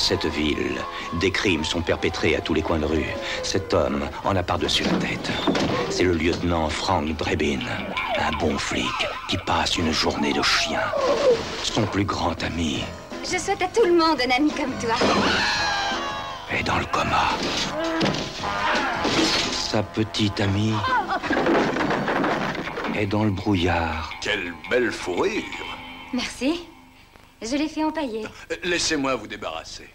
cette ville, des crimes sont perpétrés à tous les coins de rue. Cet homme en a par-dessus la tête. C'est le lieutenant Frank Drebin, un bon flic qui passe une journée de chien. Son plus grand ami Je souhaite à tout le monde un ami comme toi. est dans le coma. Sa petite amie est dans le brouillard. Quelle belle fourrure Merci. Je l'ai fait empailler. Laissez-moi vous débarrasser.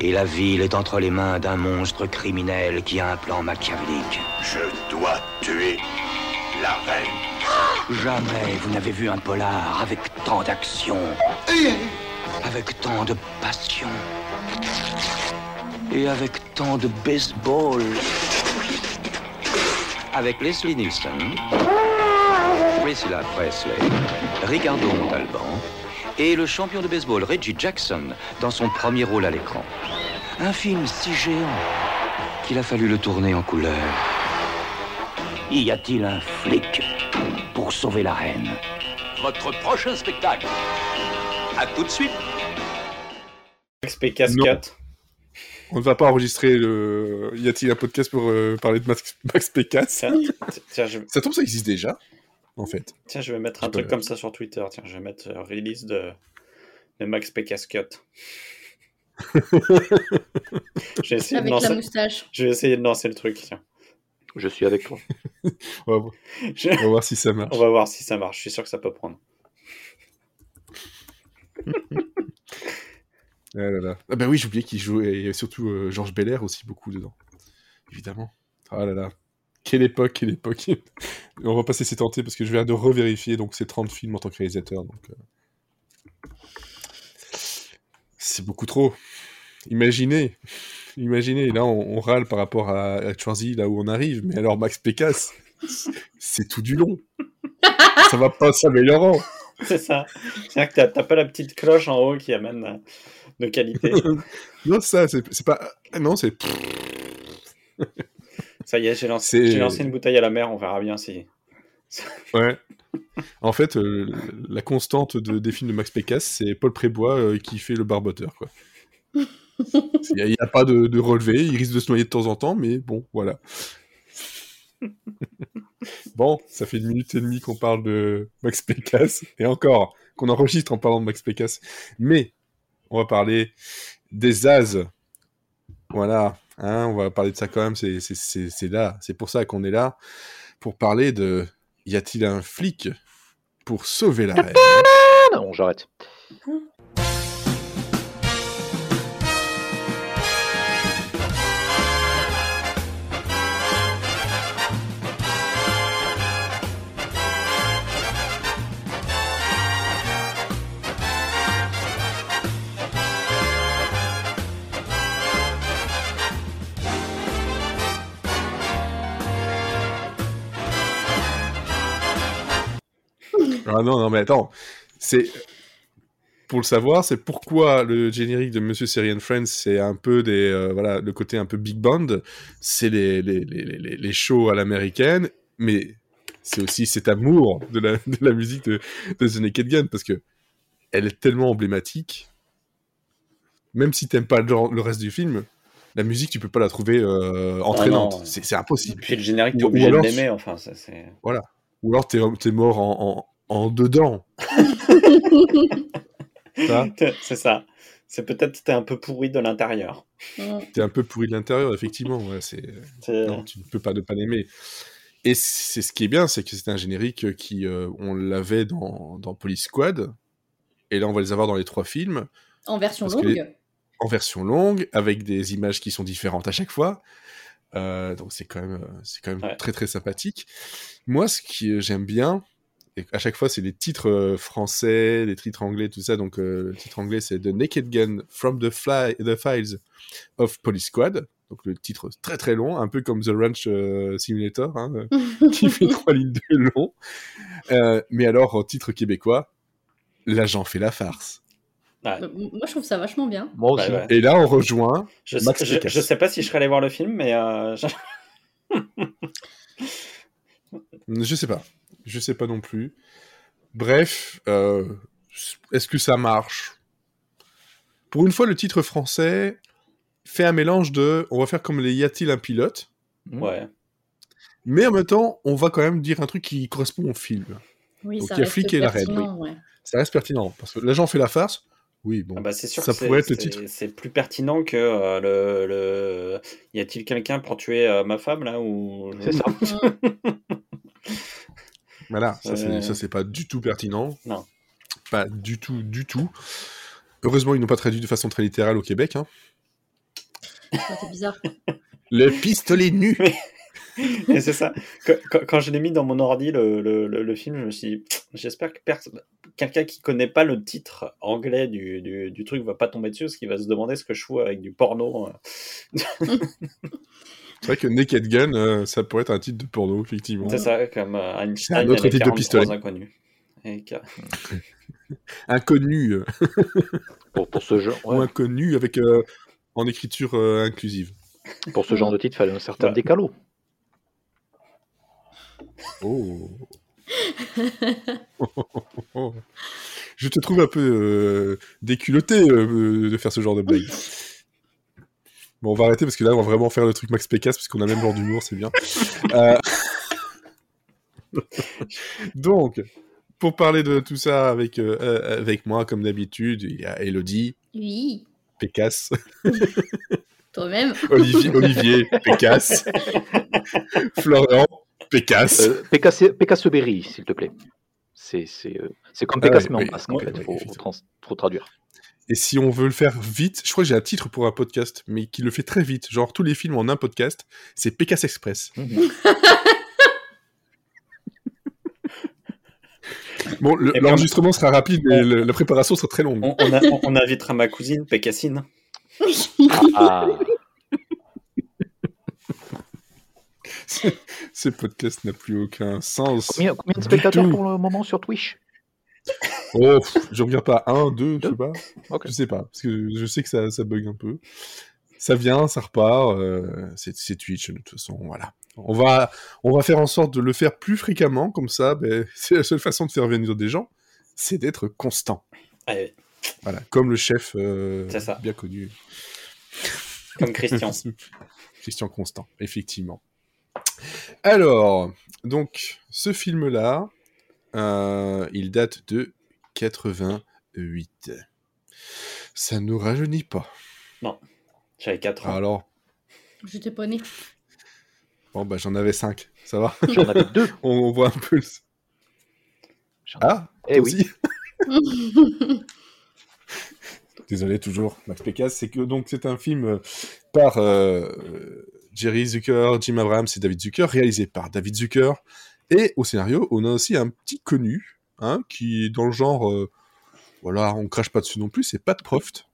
Et la ville est entre les mains d'un monstre criminel qui a un plan machiavélique. Je dois tuer la reine. Jamais vous n'avez vu un polar avec tant d'action, avec tant de passion et avec tant de baseball. Avec Leslie Nielsen, Priscilla Presley, Ricardo Montalban et le champion de baseball Reggie Jackson dans son premier rôle à l'écran. Un film si géant qu'il a fallu le tourner en couleur. Y a-t-il un flic pour sauver la reine? Votre prochain spectacle. À tout de suite. Max Pécasse 4. On ne va pas enregistrer le. Y a-t-il un podcast pour euh, parler de Max, Max Pécasse Tiens, t- tiens, je... Ça tombe, ça existe déjà, en fait. tiens, je vais mettre un truc peux- comme ça sur Twitter. Tiens, je vais mettre euh, release de, de Max Pécasse Cut. je, vais essayer de la lancer... moustache. je vais essayer de lancer le truc. Tiens. Je suis avec toi. On va, voir- Je- on va voir si ça marche. On va voir si ça marche. Je suis sûr que ça peut prendre. Ah, là, là. Ah bah oui, j'ai oublié qu'il jouait, et surtout euh, Georges Belair aussi beaucoup dedans. Évidemment. Ah là là. Quelle époque, quelle époque. on va pas se laisser tenter parce que je viens de revérifier, donc c'est 30 films en tant que réalisateur. Donc, euh, C'est beaucoup trop. Imaginez, imaginez, là on, on râle par rapport à, à Schwarzy, là où on arrive, mais alors Max Pécasse, c'est tout du long. ça va pas s'améliorant. C'est ça. C'est-à-dire que t'as- pas la petite cloche en haut qui amène euh, de qualité. non, ça, c'est pas. Non, c'est. Ça y est, j'ai lancé, C'est- j'ai lancé une bouteille à la mer. On verra bien si. Ouais. En fait, euh, la constante de, des films de Max Pécasse, c'est Paul Prébois euh, qui fait le barboteur, quoi. Il n'y a, pas de, de relevé, il risque de se noyer de temps en temps, mais bon, voilà. bon, ça fait une minute et demie qu'on parle de Max Pécasse, et encore, qu'on enregistre en parlant de Max Pécasse. Mais, on va parler des As. Voilà, hein, on va parler de ça quand même, c'est- c'est- c'est c'est là, c'est pour ça qu'on est là, pour parler de y a-t-il un flic pour sauver la reine? non, j'arrête. Ah non, non, mais attends, c'est pour le savoir, c'est pourquoi le générique de Monsieur Syrian Friends, c'est un peu des euh, voilà le côté un peu big band, c'est les les, les, les, les shows à l'américaine, mais c'est aussi cet amour de la, de la musique de, de The Naked Gun parce que elle est tellement emblématique, même si t'aimes pas le, reste du film, la musique tu peux pas la trouver euh, entraînante, non. c'est impossible. Puis le générique, t'es obligé de l'aimer. Enfin, ça, c'est. Voilà. Ou alors t'es es mort en, en, dedans. Ça, C'est ça. C'est peut-être que t'es un peu pourri de l'intérieur. T'es un peu pourri de l'intérieur, effectivement. Ouais, c'est... Non, tu ne peux pas ne pas l'aimer. Et c'est ce qui est bien, c'est que c'est un générique qui, euh, on l'avait dans, dans Police Squad, et là on va les avoir dans les trois films, En version longue. les- en version longue, avec des images qui sont différentes à chaque fois. Euh, donc c'est quand même, euh, c'est quand même Ouais. très très sympathique. Moi, ce que j'aime bien, et à chaque fois c'est les titres euh, français, les titres anglais, tout ça. Donc euh, le titre anglais c'est The Naked Gun from the, Fly, the Files of Police Squad. Donc le titre très très long, un peu comme The Ranch euh, Simulator, hein, qui fait trois lignes de long. Euh, mais alors en titre québécois, l'agent fait la farce. Ouais. Moi, je trouve ça vachement bien. Moi aussi. Ouais, ouais. Et là on rejoint Je, sais, Max je, Pécasse. je sais pas si je serais allé voir le film, mais euh, je- Je sais pas. Je sais pas non plus. Bref, euh, est-ce que ça marche? Pour une fois, le titre français fait un mélange de on va faire comme les y a-t-il un pilote, Ouais. mais en même temps, on va quand même dire un truc qui correspond au film. Oui, Donc, ça il y a reste Flic et la Reine, ouais. Ça reste pertinent parce que l'agent fait la farce. Oui, bon. Ah bah, c'est sûr ça pourrait être le titre. C'est plus pertinent que euh, le, le... Y a-t-il quelqu'un pour tuer euh, ma femme là ou C'est ça. Voilà, ça Euh. c'est ça, c'est pas du tout pertinent. Non. Pas du tout, du tout. Heureusement, ils n'ont pas traduit de façon très littérale au Québec. Hein. C'est bizarre. Le pistolet nu. Et c'est ça. Quand, je l'ai mis dans mon ordi, le, le, le- le film, je me suis dit, j'espère que quelqu'un qui connaît pas le titre anglais du, du, du truc va pas tomber dessus, parce qu'il va se demander ce que je fous avec du porno. C'est vrai que Naked Gun, euh, ça pourrait être un titre de porno, effectivement. C'est ça, comme euh, Einstein un autre titre de 43 pistolet. inconnus. Et que- Inconnu. euh, Pour, pour ce genre, ouais, Ou inconnu avec euh, en écriture euh, inclusive. pour ce genre de titre, il fallait un certain Ouais. décalo. Oh. Je te trouve un peu euh, déculotté euh, de faire ce genre de blague. Bon, on va arrêter parce que là, on va vraiment faire le truc Max Pécasse parce qu'on a même genre d'humour, c'est bien. Euh, Donc, pour parler de tout ça avec, euh, euh, avec moi, comme d'habitude, il y a Elodie, Oui, Pécasse, toi-même. Olivier, Olivier Pécasse, Florian Pécasse. Euh, Pécasse, Pécasse Berry, s'il te plaît. C'est c'est, c'est comme Ah Pécasse, ouais, mais en oui. basque, en fait. faut, trans- faut traduire. Et si on veut le faire vite, je crois que j'ai un titre pour un podcast, mais qui le fait très vite. Genre tous les films en un podcast, c'est Pécasse Express. Mhm. Bon, le- Et puis, l'enregistrement sera rapide, mais le- la préparation sera très longue. On, on a- on- on invitera ma cousine, Pécassine. Ah, Ce podcast n'a plus aucun sens. combien, combien de spectateurs tout. pour le moment sur Twitch? Oh, pff, je regarde pas un, deux, je sais pas. Je sais pas, parce que je sais que ça, ça bug un peu. Ça vient, ça repart. euh, c'est Twitch, de toute façon, voilà. On va, on va faire en sorte de le faire plus fréquemment, comme ça, ben, c'est la seule façon de faire venir des gens, c'est d'être constant. Allez, Voilà, comme le chef euh, ça. bien connu. comme Christian. Christian Constant, effectivement. Alors, donc, ce film-là, euh, il date de 88. Ça ne nous rajeunit pas. J'avais 4 ans. Alors, J'étais pas née. bon, bah, j'en avais 5, ça va? J'en avais deux. on, on voit un peu le... Ah, Eh oui. Désolé toujours, Max Pécasse. C'est que donc c'est un film euh, par euh, Jerry Zucker, Jim Abrams et David Zucker, réalisé par David Zucker. Et au scénario, on a aussi un petit connu, hein, qui est dans le genre, euh, voilà, on crache pas dessus non plus, c'est Pat Proft.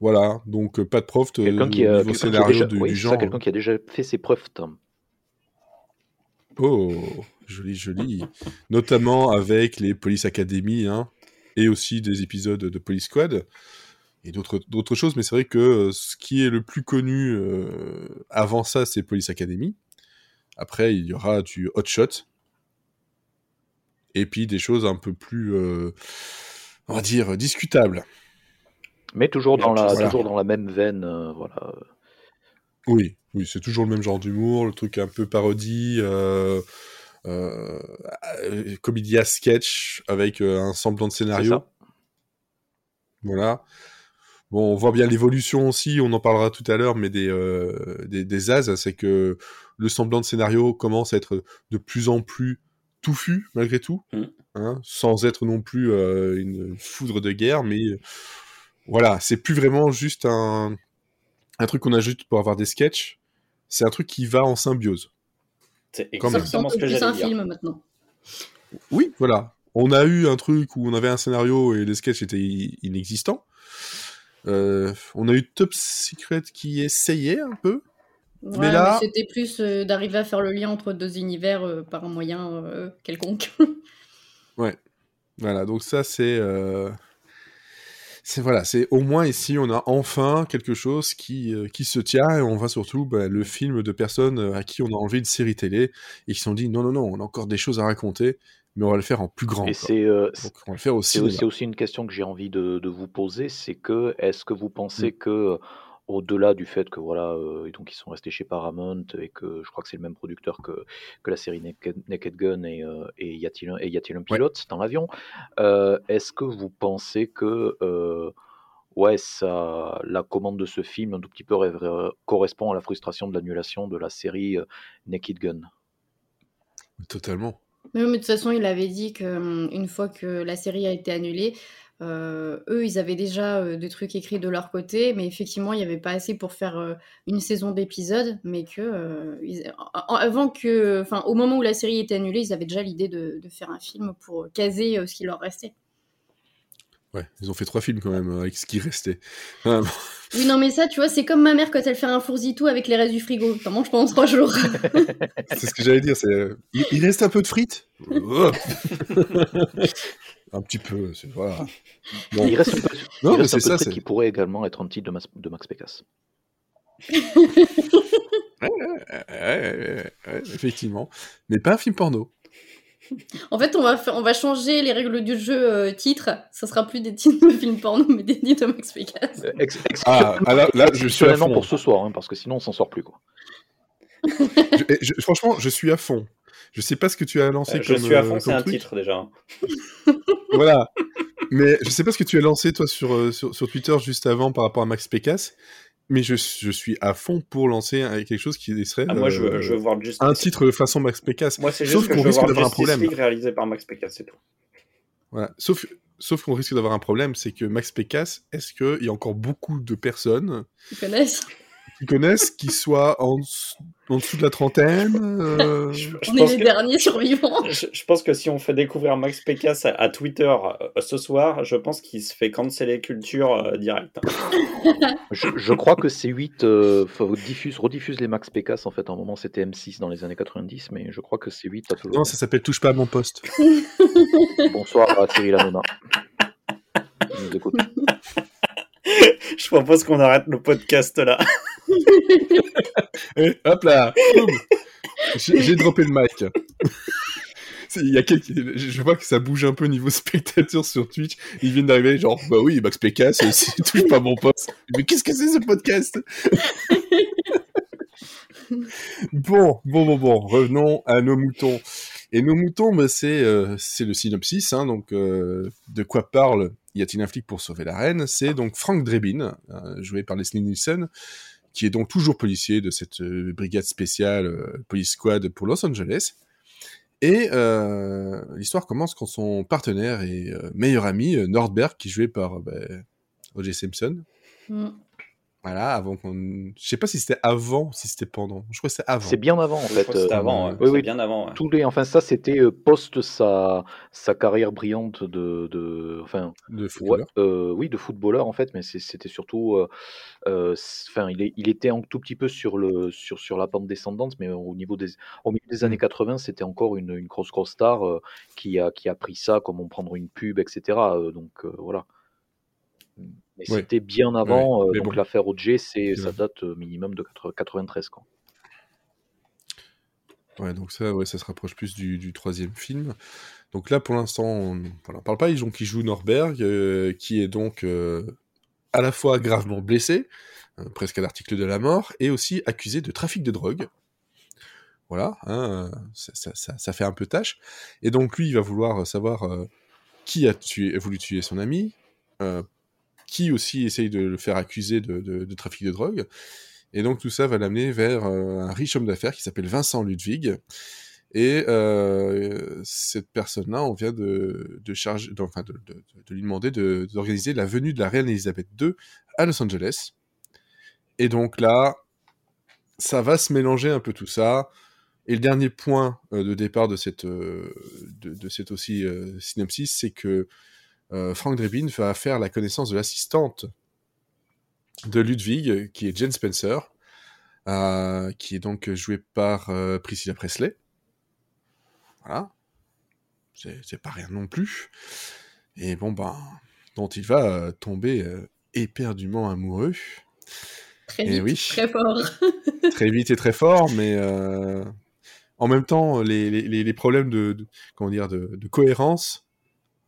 Voilà, donc euh, Pat Proft, euh, Quelqu'un qui, a- quelqu'un qui a déjà, du, oui, du c'est ça, genre. quelqu'un qui a déjà fait ses preuves, Tom. Oh, joli, joli. Notamment avec les Police Academy, hein, et aussi des épisodes de Police Squad, et d'autres d'autres choses, mais c'est vrai que euh, ce qui est le plus connu euh, avant ça, c'est Police Academy. Après, il y aura du Hot Shot, et puis des choses un peu plus, euh, on va dire, discutables. Mais toujours dans, la, Voilà. toujours dans la même veine. euh, voilà. Oui, oui, c'est toujours le même genre d'humour, le truc un peu parodie, euh, euh, comédie à sketch avec euh, un semblant de C'est scénario. ça. Voilà. Bon, on voit bien l'évolution aussi, on en parlera tout à l'heure, mais des, euh, des, des as, c'est que le semblant de scénario commence à être de plus en plus touffu, malgré tout, Mm. hein, sans être non plus euh, une foudre de guerre, mais euh, voilà, c'est plus vraiment juste un, un truc qu'on ajoute pour avoir des sketchs, c'est un truc qui va en symbiose. C'est Quand Ça même. exactement ressemble ce que plus à j'allais un dire. film maintenant. Oui, voilà. On a eu un truc où on avait un scénario et les sketchs étaient inexistants. Euh, on a eu Top Secret qui essayait un peu. Ouais, Mais là- c'était plus euh, d'arriver à faire le lien entre deux univers euh, par un moyen euh, quelconque. Voilà, donc ça c'est... C'est voilà, c'est au moins ici on a enfin quelque chose qui, qui se tient et on voit surtout bah, le film de personnes à qui on a envie de série télé et qui se sont dit non non non on a encore des choses à raconter mais on va le faire en plus grand. Et c'est euh, Donc, on va le faire au c'est cinéma. c'est aussi une question que j'ai envie de, de vous poser, c'est que est-ce que vous pensez que au-delà du fait que voilà, euh, et donc ils sont restés chez Paramount et que je crois que c'est le même producteur que, que la série Naked, Naked Gun et, euh, et y a-t-il un, pilote? Dans l'avion, euh, est-ce que vous pensez que euh, ouais, ça, la commande de ce film un tout petit peu correspond à la frustration de l'annulation de la série euh, Naked Gun? Totalement. Mais, de toute façon, il avait dit que hum, fois que la série a été annulée, euh, eux, ils avaient déjà euh, des trucs écrits de leur côté, mais effectivement, il n'y avait pas assez pour faire euh, une saison d'épisodes, mais que avant que, enfin, au moment où la série était annulée, ils avaient déjà l'idée de, de faire un film pour caser ce qui leur restait. Ouais, ils ont fait trois films quand même euh, avec ce qui restait. Ah, bon. Oui, non, mais ça, tu vois, c'est comme ma mère quand elle fait un fourzitou avec les restes du frigo. T'en manges pendant trois jours. c'est ce que j'allais dire. C'est, euh, il, il reste un peu de frites. Oh. un petit peu. C'est, voilà. Bon. Il reste un peu, Non, il mais reste un c'est peu de ça. C'est... qui pourrait également être un titre de, Mas- de Max Pécasse. Ouais, ouais, ouais, ouais, effectivement. Mais pas un film porno. En fait, on va, faire, on va changer les règles du jeu euh, titre. Ça sera plus des titres de films porno, mais des titres de Max Pécasse. Euh, ex- Ah, exceptionnellement- ah, là, là, je suis à fond. pour ce soir, hein, parce que sinon on s'en sort plus. Quoi. Je- je- franchement, je suis à fond. Je sais pas ce que tu as lancé Euh, je comme, suis à euh, fond, c'est un titre déjà. Voilà. Mais je sais pas ce que tu as lancé toi sur, euh, sur, sur Twitter juste avant par rapport à Max Pécasse. Mais je, je suis à fond pour lancer quelque chose qui serait Ah, moi, je veux, euh, je veux voir Justice un titre de façon Max Pécasse. Moi, c'est Sauf juste que qu'on je veux risque voir d'avoir un problème. League réalisé par Max Pécasse, c'est tout. Voilà. Sauf, sauf qu'on risque d'avoir un problème, c'est que Max Pécasse, est-ce qu'il y a encore beaucoup de personnes Ils connaissent qui connaissent qui soient en, dessous- en dessous de la trentaine euh, Je, je On est pense les que, derniers survivants. je, je pense que si on fait découvrir Max Pécasse à, à Twitter euh, ce soir, je pense qu'il se fait canceller culture euh, direct. Je, je crois que C8 euh, diffuse, rediffuse les Max Pécasse. En fait, à un moment c'était M6 dans les années 90, mais je crois que C8 a toujours. Non, ça s'appelle Touche pas à mon poste. Bonsoir à Cyril Hanouna. Je propose qu'on arrête le podcast là. Hop là. J'ai droppé le mic. Il y a quelques... Je vois que ça bouge un peu niveau spectateur sur Twitch. Ils viennent d'arriver, genre, bah oui, Max Pécasse, c'est touche pas mon poste. Mais qu'est-ce que c'est ce podcast? Bon, bon, bon, bon, revenons à nos moutons. Et nos moutons, bah, c'est euh, le synopsis. Hein, donc, euh, de quoi parle Y a-t-il un flic pour sauver la reine? C'est donc Frank Drebin, euh, joué par Leslie Nielsen, qui est donc toujours policier de cette euh, brigade spéciale euh, Police Squad pour Los Angeles. Et euh, l'histoire commence quand son partenaire et meilleur ami, Nordberg, qui est joué par bah, O.J. Simpson, Mm. Voilà, avant qu'on... Je sais pas si c'était avant ou si c'était pendant. Je crois que c'était avant. C'est bien avant en fait. c'était euh, avant. ouais. oui, C'est oui. bien avant. ouais. Tous les, enfin ça c'était euh, post sa, sa carrière brillante de, de enfin De ouais, footballeur. euh, oui de footballeur en fait, mais c'est- c'était surtout, euh, euh, enfin il, est- il était un tout petit peu sur le sur sur la pente descendante, mais au niveau des au milieu des Mm. années 80 c'était encore une, une grosse grosse star euh, qui a qui a pris ça comme on prendre une pub etc. euh, donc euh, voilà. Mais c'était bien avant, euh, donc bon. l'affaire OJ, c'est ça date euh, minimum de 80 93 quoi. Ouais, donc ça, ouais, ça se rapproche plus du, du troisième film. Donc là, pour l'instant, on n'en parle pas. Ils ont qui joue Norberg, euh, qui est donc euh, à la fois gravement blessé, euh, presque à l'article de la mort, et aussi accusé de trafic de drogue. Voilà, hein, ça, ça- ça- ça fait un peu tâche. Et donc lui, il va vouloir savoir qui a tué, voulu tuer son ami, qui aussi essaye de le faire accuser de, trafic de drogue. Et donc tout ça va l'amener vers euh, un riche homme d'affaires qui s'appelle Vincent Ludwig. Et euh, cette personne-là, on vient de, charger, enfin de, de- lui demander de- d'organiser la venue de la reine Elisabeth II à Los Angeles. Et donc là, ça va se mélanger un peu tout ça. Et le dernier point euh, de départ de cette, de, cette aussi synopsis, c'est que Frank Drebin va faire la connaissance de l'assistante de Ludwig, qui est Jane Spencer, euh, qui est donc jouée par euh, Priscilla Presley. Voilà. C'est pas rien non plus. Et bon, ben, dont il va euh, tomber euh, éperdument amoureux. Très Eh vite, oui. très fort. Très vite et très fort, mais euh, en même temps, les, les, les problèmes de, de, comment dire, de, de cohérence,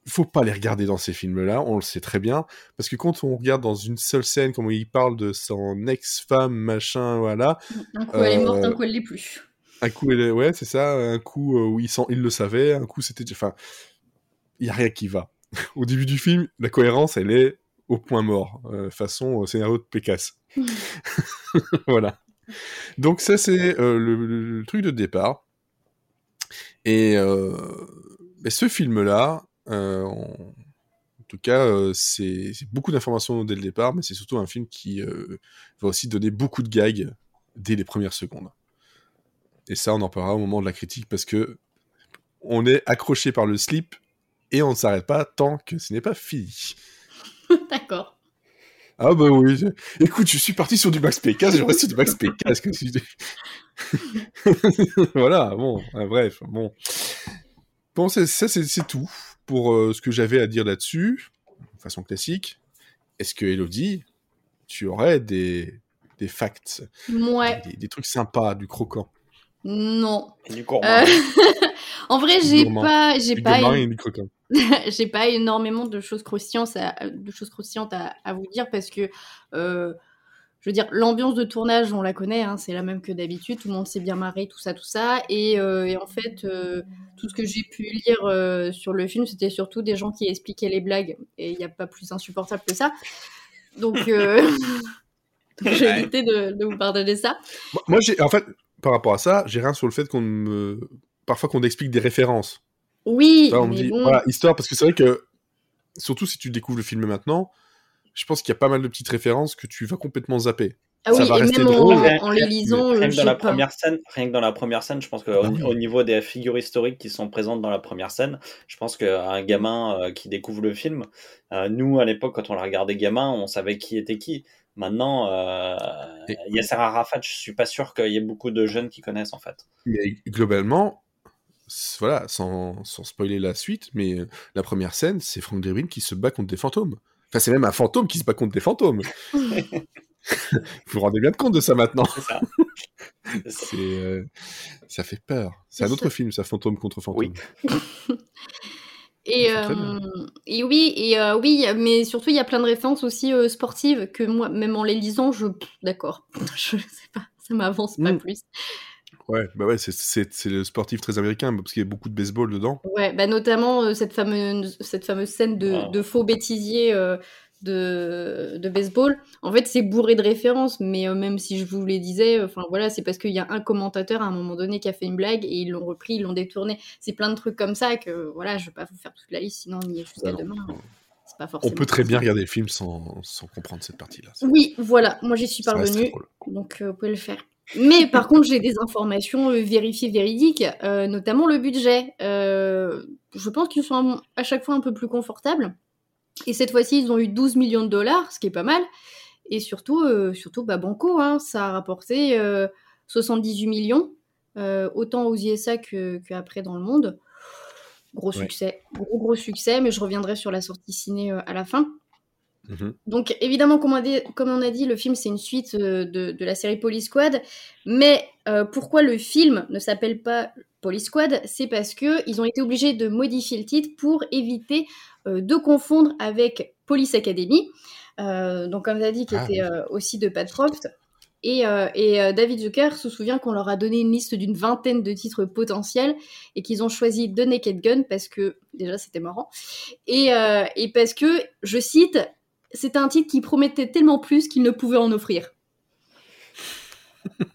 faut pas les regarder dans ces films-là, on le sait très bien, parce que quand on regarde dans une seule scène, comme il parle de son ex-femme, machin, voilà. Un coup elle est morte, un coup elle l'est plus. Un coup, elle est... ouais, c'est ça, un coup où il, sent... il le savait, un coup c'était, enfin, il y a rien qui va. Au début du film, la cohérence, elle est au point mort, euh, façon scénario de Pécasse. voilà. Donc ça, c'est euh, le, le, truc de départ. Et euh, ce film-là, euh, en... en... tout cas, euh, c'est beaucoup d'informations dès le départ, mais c'est surtout un film qui euh, va aussi donner beaucoup de gags dès les premières secondes. Et ça, on en parlera au moment de la critique parce que on est accroché par le slip et on ne s'arrête pas tant que ce n'est pas fini. D'accord. Ah bah oui. Je... Écoute, je suis parti sur du Max Pécasse, je reste sur du Max Pécasse. Que... voilà, bon, ah, bref, bon. Bon, ça, c'est tout pour euh, ce que j'avais à dire là-dessus, de façon classique. Est-ce que, Elodie, tu aurais des, des facts? Ouais. Des, des, trucs sympas, du croquant? Non. Et du gourmand. Euh... en vrai, j'ai pas... J'ai pas... j'ai pas énormément de choses croustillantes à, de choses croustillantes à, à vous dire parce que euh, je veux dire l'ambiance de tournage on la connaît hein, c'est la même que d'habitude tout le monde s'est bien marré tout ça tout ça. Et, euh, et en fait euh, tout ce que j'ai pu lire euh, sur le film c'était surtout des gens qui expliquaient les blagues. Et il n'y a pas plus insupportable que ça. Donc euh, j'ai Ouais. évité de, de vous partager ça. Moi, en fait, par rapport à ça, j'ai rien sur le fait qu'on me... Parfois qu'on explique des références. oui Ça, on me mais dit, bon. voilà, histoire, parce que c'est vrai que, surtout si tu découvres le film maintenant, je pense qu'il y a pas mal de petites références que tu vas complètement zapper. ah ça oui va et rester même drôle, en, les lisant rien euh, que dans la pas première scène, rien que dans la première scène, je pense qu'au Ah au niveau des figures historiques qui sont présentes dans la première scène, je pense qu'un gamin euh, qui découvre le film, euh, nous à l'époque quand on le regardait gamin, on savait qui était qui. Maintenant, euh, Et- Yasser Arafat, je suis pas sûr qu'il y ait beaucoup de jeunes qui connaissent en fait. Mais globalement, voilà, sans, sans spoiler la suite, mais euh, la première scène, c'est Frank Drebin qui se bat contre des fantômes. Enfin, c'est même un fantôme qui se bat contre des fantômes. vous vous rendez bien compte de ça maintenant. C'est ça. C'est ça. C'est, euh, ça fait peur. C'est un autre film, ça, fantôme contre fantôme. Oui. Et, euh, et oui, et euh, oui, mais surtout il y a plein de références aussi euh, sportives que moi, même en les lisant, je, d'accord, je sais pas, ça m'avance pas Mm. plus. Ouais, bah ouais, c'est, le sportif très américain, parce qu'il y a beaucoup de baseball dedans. Ouais, bah notamment euh, cette fameuse, cette fameuse scène de, de faux bêtisier euh, de, de baseball. En fait, c'est bourré de références, mais euh, même si je vous les disais, enfin voilà, c'est parce qu'il y a un commentateur à un moment donné qui a fait une blague et ils l'ont repris, ils l'ont détourné. C'est plein de trucs comme ça que voilà, je vais pas vous faire toute la liste, sinon on y est jusqu'à Bah non. demain. C'est pas On peut très bien regarder le film sans, sans comprendre cette partie-là. Oui, voilà, moi j'y suis parvenue, donc euh, vous pouvez le faire. Mais par contre, j'ai des informations euh, vérifiées, véridiques, euh, notamment le budget. Euh, je pense qu'ils sont à chaque fois un peu plus confortables. Et cette fois-ci, ils ont eu 12 millions de dollars, ce qui est pas mal. Et surtout, euh, surtout bah, Banco, hein, ça a rapporté euh, 78 millions, autant aux USA que- qu'après dans le monde. Gros Ouais. succès, gros gros succès, mais je reviendrai sur la sortie ciné à la fin. Mhm. Donc évidemment, comme on a dit, comme on a dit, le film c'est une suite euh, de, de la série Police Squad. Mais euh, pourquoi le film ne s'appelle pas Police Squad? C'est parce que ils ont été obligés de modifier le titre pour éviter euh, de confondre avec Police Academy. Donc comme tu as dit, qui Ah, était aussi de Pat Proft. Et, et David Zucker se souvient qu'on leur a donné une liste d'une vingtaine de titres potentiels et qu'ils ont choisi The Naked Gun parce que déjà c'était marrant et, et parce que je cite c'est un titre qui promettait tellement plus qu'il ne pouvait en offrir.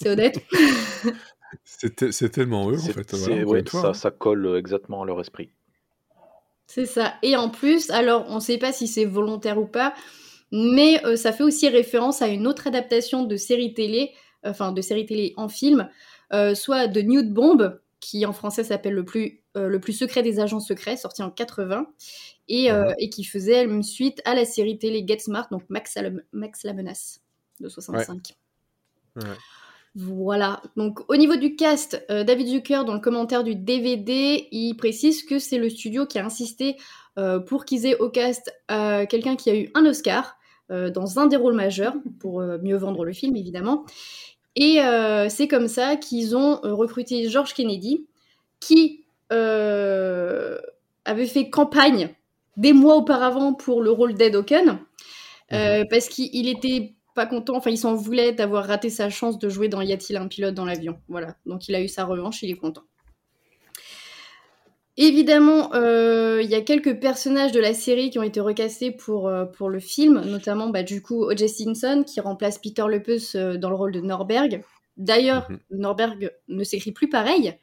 c'est honnête. C'est, c'est tellement eux, en C'est- fait. Voilà, ouais, ça, hein. ça colle euh, exactement à leur esprit. C'est ça. Et en plus, alors on ne sait pas si c'est volontaire ou pas, mais euh, ça fait aussi référence à une autre adaptation de série télé, enfin de série télé en film, euh, soit de Nude Bomb, qui en français s'appelle le plus euh, le plus secret des agents secrets, sorti en 80, et, euh, et qui faisait une suite à la série télé Get Smart, donc Max, la, Max la menace de 65. Ouais. Voilà. Donc au niveau du cast, euh, David Zucker dans le commentaire du DVD, il précise que c'est le studio qui a insisté pour qu'ils aient au cast quelqu'un qui a eu un Oscar dans un des rôles majeurs pour mieux vendre le film évidemment. Et euh, c'est comme ça qu'ils ont euh, recruté George Kennedy, qui euh, avait fait campagne des mois auparavant pour le rôle d'Ed Oken, euh, parce qu'il était pas content, enfin il s'en voulait d'avoir raté sa chance de jouer dans Y a-t-il un pilote dans l'avion. Voilà, donc il a eu sa revanche, il est content. Évidemment, euh, il y a quelques personnages de la série qui ont été recastés pour, euh, pour le film, notamment bah, du coup O.J. Simpson qui remplace Peter Lepus euh, dans le rôle de Norberg. D'ailleurs, Mhm. Norberg ne s'écrit plus pareil.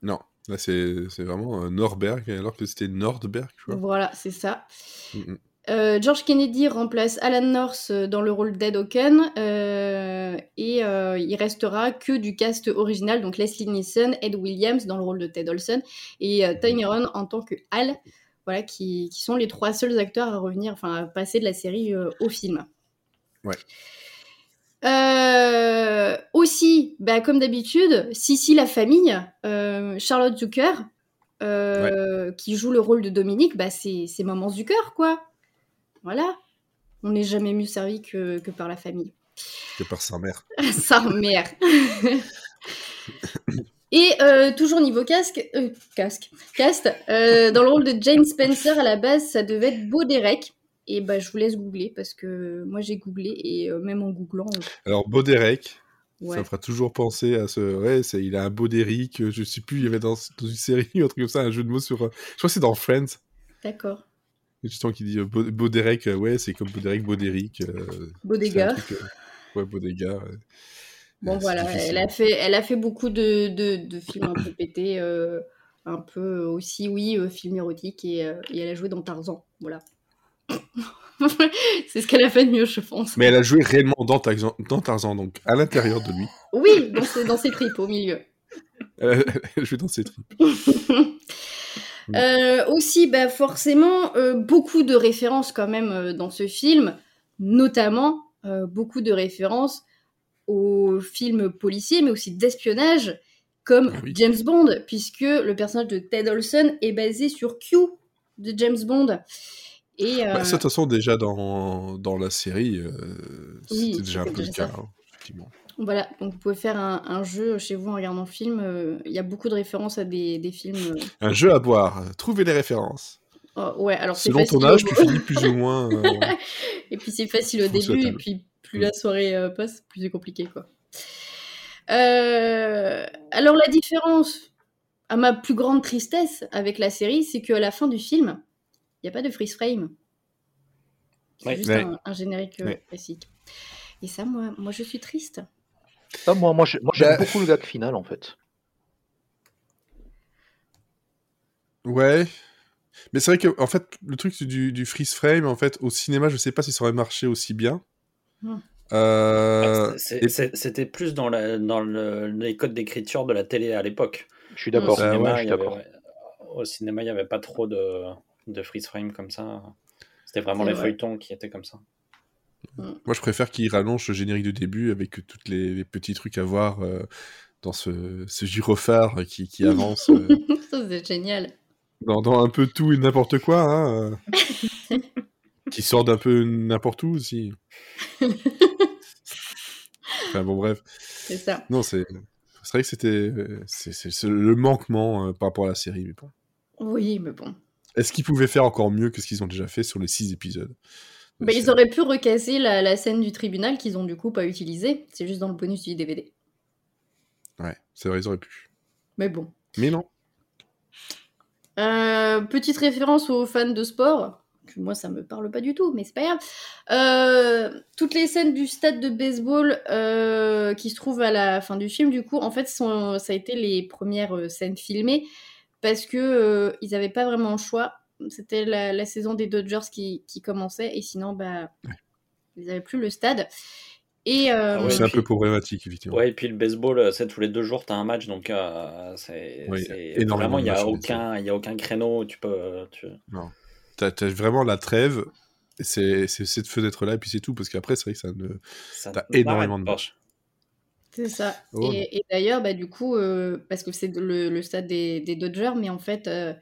Non, là c'est vraiment Norberg, alors que c'était Nordberg. Voilà, c'est ça. Mhm. Euh, George Kennedy remplace Alan North euh, dans le rôle d'Ed Oken euh, et euh, il restera que du cast original, donc Leslie Nielsen, Ed Williams dans le rôle de Ted Olson et euh, Tyron en tant que Hal, voilà, qui, qui sont les trois seuls acteurs à revenir, enfin à passer de la série au film. Ouais. Aussi, bah, comme d'habitude, Sissi la famille, Charlotte Zucker, qui joue le rôle de Dominique, bah, c'est c'est Maman Zucker, quoi. Voilà. On n'est jamais mieux servi que, que par la famille. Que par sa mère. Sa mère. Et euh, toujours niveau casque, euh, casque, cast, euh, dans le rôle de James Spencer à la base, ça devait être Beau Derek. Et bah je vous laisse googler parce que moi j'ai googlé et euh, même en googlant, Alors, Boderek, ouais. ça me fera toujours penser à ce. Ouais, c'est- il a un Boderick, euh, je sais plus, il y avait dans, dans une série, un truc comme ça, un jeu de mots sur. Je crois que c'est dans Friends. D'accord. Justement, qui dit euh, Boderek, euh, ouais, c'est comme euh, dégât. truc, euh, ouais, Bodega. Bon c'est voilà, difficile. elle a fait, elle a fait beaucoup de, de, de films un peu pétés, euh, un peu aussi, oui, euh, films érotiques et, euh, et elle a joué dans Tarzan, voilà. c'est ce qu'elle a fait de mieux, je pense. Mais elle a joué réellement dans Tarzan, dans Tarzan, donc à l'intérieur de lui. Oui, dans ses, dans ses tripes au milieu. Elle a joué dans ses tripes. Euh, aussi, bah, forcément, euh, beaucoup de références quand même euh, dans ce film, notamment beaucoup de références aux films policiers, mais aussi d'espionnage, comme Ah oui. James Bond, puisque le personnage de Ted Olson est basé sur Q de James Bond. Et, Bah, ça, de toute façon, déjà dans, dans la série, Oui, c'était déjà un peu le cas, hein, effectivement. Voilà, donc vous pouvez faire un, un jeu chez vous en regardant le film. euh, Il y a beaucoup de références à des, des films. euh, Un jeu à boire, trouvez les références. oh, ouais, alors c'est Selon ton âge, tu finis plus ou moins. euh, Et puis c'est facile au début, et puis plus Mm. la soirée euh, passe, plus c'est compliqué, quoi. Euh, alors la différence, à ma plus grande tristesse avec la série, c'est qu'à la fin du film, il n'y a pas de freeze frame. C'est Ouais. juste Ouais. un, un générique euh, Ouais. classique. Et ça, moi, moi, je suis triste. Ah, moi, moi, j'ai- moi, j'aime Bah. beaucoup le gag final en fait. Ouais. Mais c'est vrai que, en fait, le truc du, du freeze frame, en fait, au cinéma, je sais pas si ça aurait marché aussi bien. Hmm. Euh, c'est- C'était plus dans, la- dans le- les codes d'écriture de la télé à l'époque. Je suis Au d'accord. Ah ouais, avait- d'accord. Au cinéma, il n'y avait pas trop de, de freeze frame comme ça. C'était vraiment les vrai. feuilletons qui étaient comme ça. Moi, je préfère qu'il rallonge le générique de début avec tous les, les petits trucs à voir euh, dans ce, ce gyrophare qui, qui avance euh, ça, c'est génial. dans, dans un peu tout et n'importe quoi. hein, euh, qui sort d'un peu n'importe où aussi. enfin, bon, bref. C'est ça. Non, c'est vrai que c'était c'est le manquement par rapport à la série. Mais bon. Oui, mais bon. Est-ce qu'ils pouvaient faire encore mieux que ce qu'ils ont déjà fait sur les six épisodes? de Bah, ils auraient pu recasser la, la scène du tribunal qu'ils ont du coup pas utilisée. C'est juste dans le bonus du DVD. Ouais, c'est vrai, ils auraient pu. Mais bon. Mais non. Euh, petite référence aux fans de sport. que Moi, ça me parle pas du tout, mais c'est pas grave. Euh, toutes les scènes du stade de baseball euh, qui se trouvent à la fin du film, du coup, en fait, sont, ça a été les premières scènes filmées parce que ils avaient pas vraiment le choix. C'était la, la saison des Dodgers qui, qui commençait et sinon, bah, ils avaient plus le stade. Et euh, Ah ouais, c'est un puis- peu problématique, effectivement. Ouais, et puis le baseball, euh, c'est tous les deux jours, tu as un match, donc euh, c'est Oui, c'est- vraiment, il n'y a, aucun- il y a aucun créneau où tu peux. Tu... T'as t'as vraiment la trêve. C'est c'est cette fenêtre-là, et puis c'est tout. Parce qu'après, c'est vrai que ça ne. ça T'as énormément de matchs. C'est ça. Oh. Et, et d'ailleurs, bah, du coup, euh, parce que c'est le, le stade des, des Dodgers, mais en fait, euh,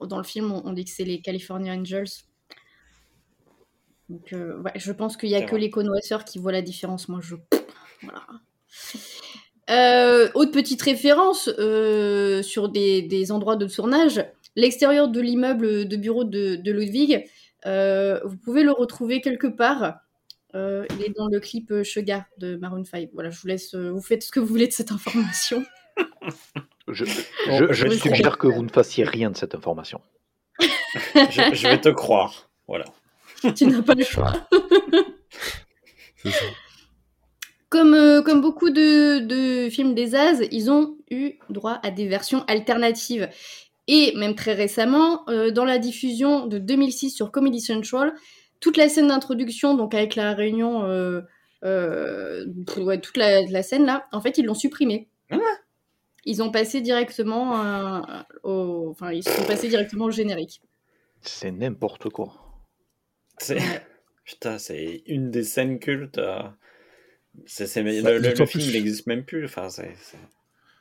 on- dans le film, on, on dit que c'est les California Angels. Donc, euh, ouais, je pense qu'il n'y a que vrai. les connoisseurs qui voient la différence. Moi, je Voilà. Euh, autre petite référence euh, sur des, des endroits de tournage, l'extérieur de l'immeuble de bureau de, de Ludwig, vous pouvez le retrouver quelque part. Il est dans le clip Sugar de Maroon 5. Voilà, je vous laisse, vous faites ce que vous voulez de cette information. Je, je, je je vais suggère que vous ne fassiez rien de cette information. je, je vais te croire. Voilà. tu n'as pas le choix. C'est ça. Comme, euh, comme beaucoup de, de films des As, ils ont eu droit à des versions alternatives. Et même très récemment, euh, dans la diffusion de 2006 sur Comedy Central, toute la scène d'introduction, donc avec la réunion, euh, euh, ouais, toute la, la scène là, en fait, ils l'ont supprimée. Ils ont passé directement euh, au, enfin, ils sont passés directement au générique. C'est n'importe quoi. C'est... Putain, c'est une des scènes cultes. euh, C'est, c'est... Le, le- le d'autant film plus- n'existe même plus. Enfin, c'est, c'est...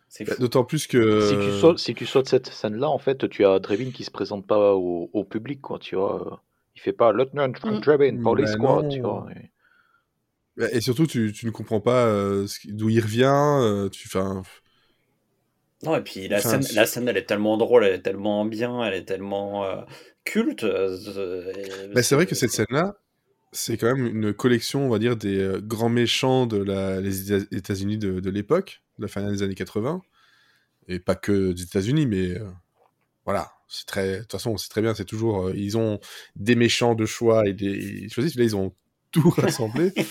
c'est Bah, fou. D'autant plus que. Si, tu sautes, si tu sautes cette scène-là, en fait, tu as Drevin qui se présente pas au, au public, quoi, tu vois. Il fait pas Lieutenant Mm. Drevin, Police Bah Squad, tu vois. Et- Bah, Et surtout, tu, tu ne comprends pas euh, d'où il revient. euh, tu, Non, et puis la, Enfin, scène, la scène, elle est tellement drôle, elle est tellement bien, elle est tellement euh, culte. euh, bah, c'est vrai que cette scène-là, c'est quand même une collection, on va dire, des euh, grands méchants de la, les Éta- États-Unis de, de l'époque, de la fin des années 80. Et pas que des États-Unis, mais euh, voilà. C'est très, de toute façon, c'est très bien. C'est toujours, ils ont des méchants de choix et des, ils choisissent. Là, ils ont tout rassemblé.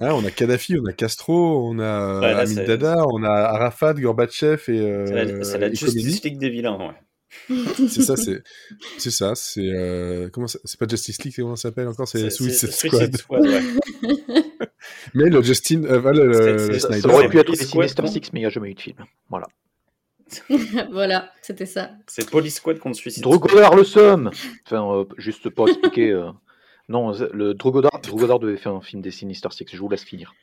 Hein, on a Kadhafi, on a Castro, on a Ouais, là, Hamid c'est- Dada, on a Arafat, Gorbatchev et. euh, C'est la, Justice. League des vilains, ouais. C'est ça, c'est c'est ça, c'est euh, comment ça- c'est pas Justice League, comment ça s'appelle encore, c'est Suicide Suicide Squad. Squad, ouais. Mais le Justin, euh, le, C'est- le Snyder. ça aurait pu être Sinister Six, mais il n'y a jamais eu de film. Voilà. voilà, c'était ça. C'est Police Squad contre Suicide Squad. Drogodar le somme Enfin, euh, juste pour expliquer. Euh, Non, le Drogodar, Drogodar devait faire un film des Sinister Six, je vous laisse finir.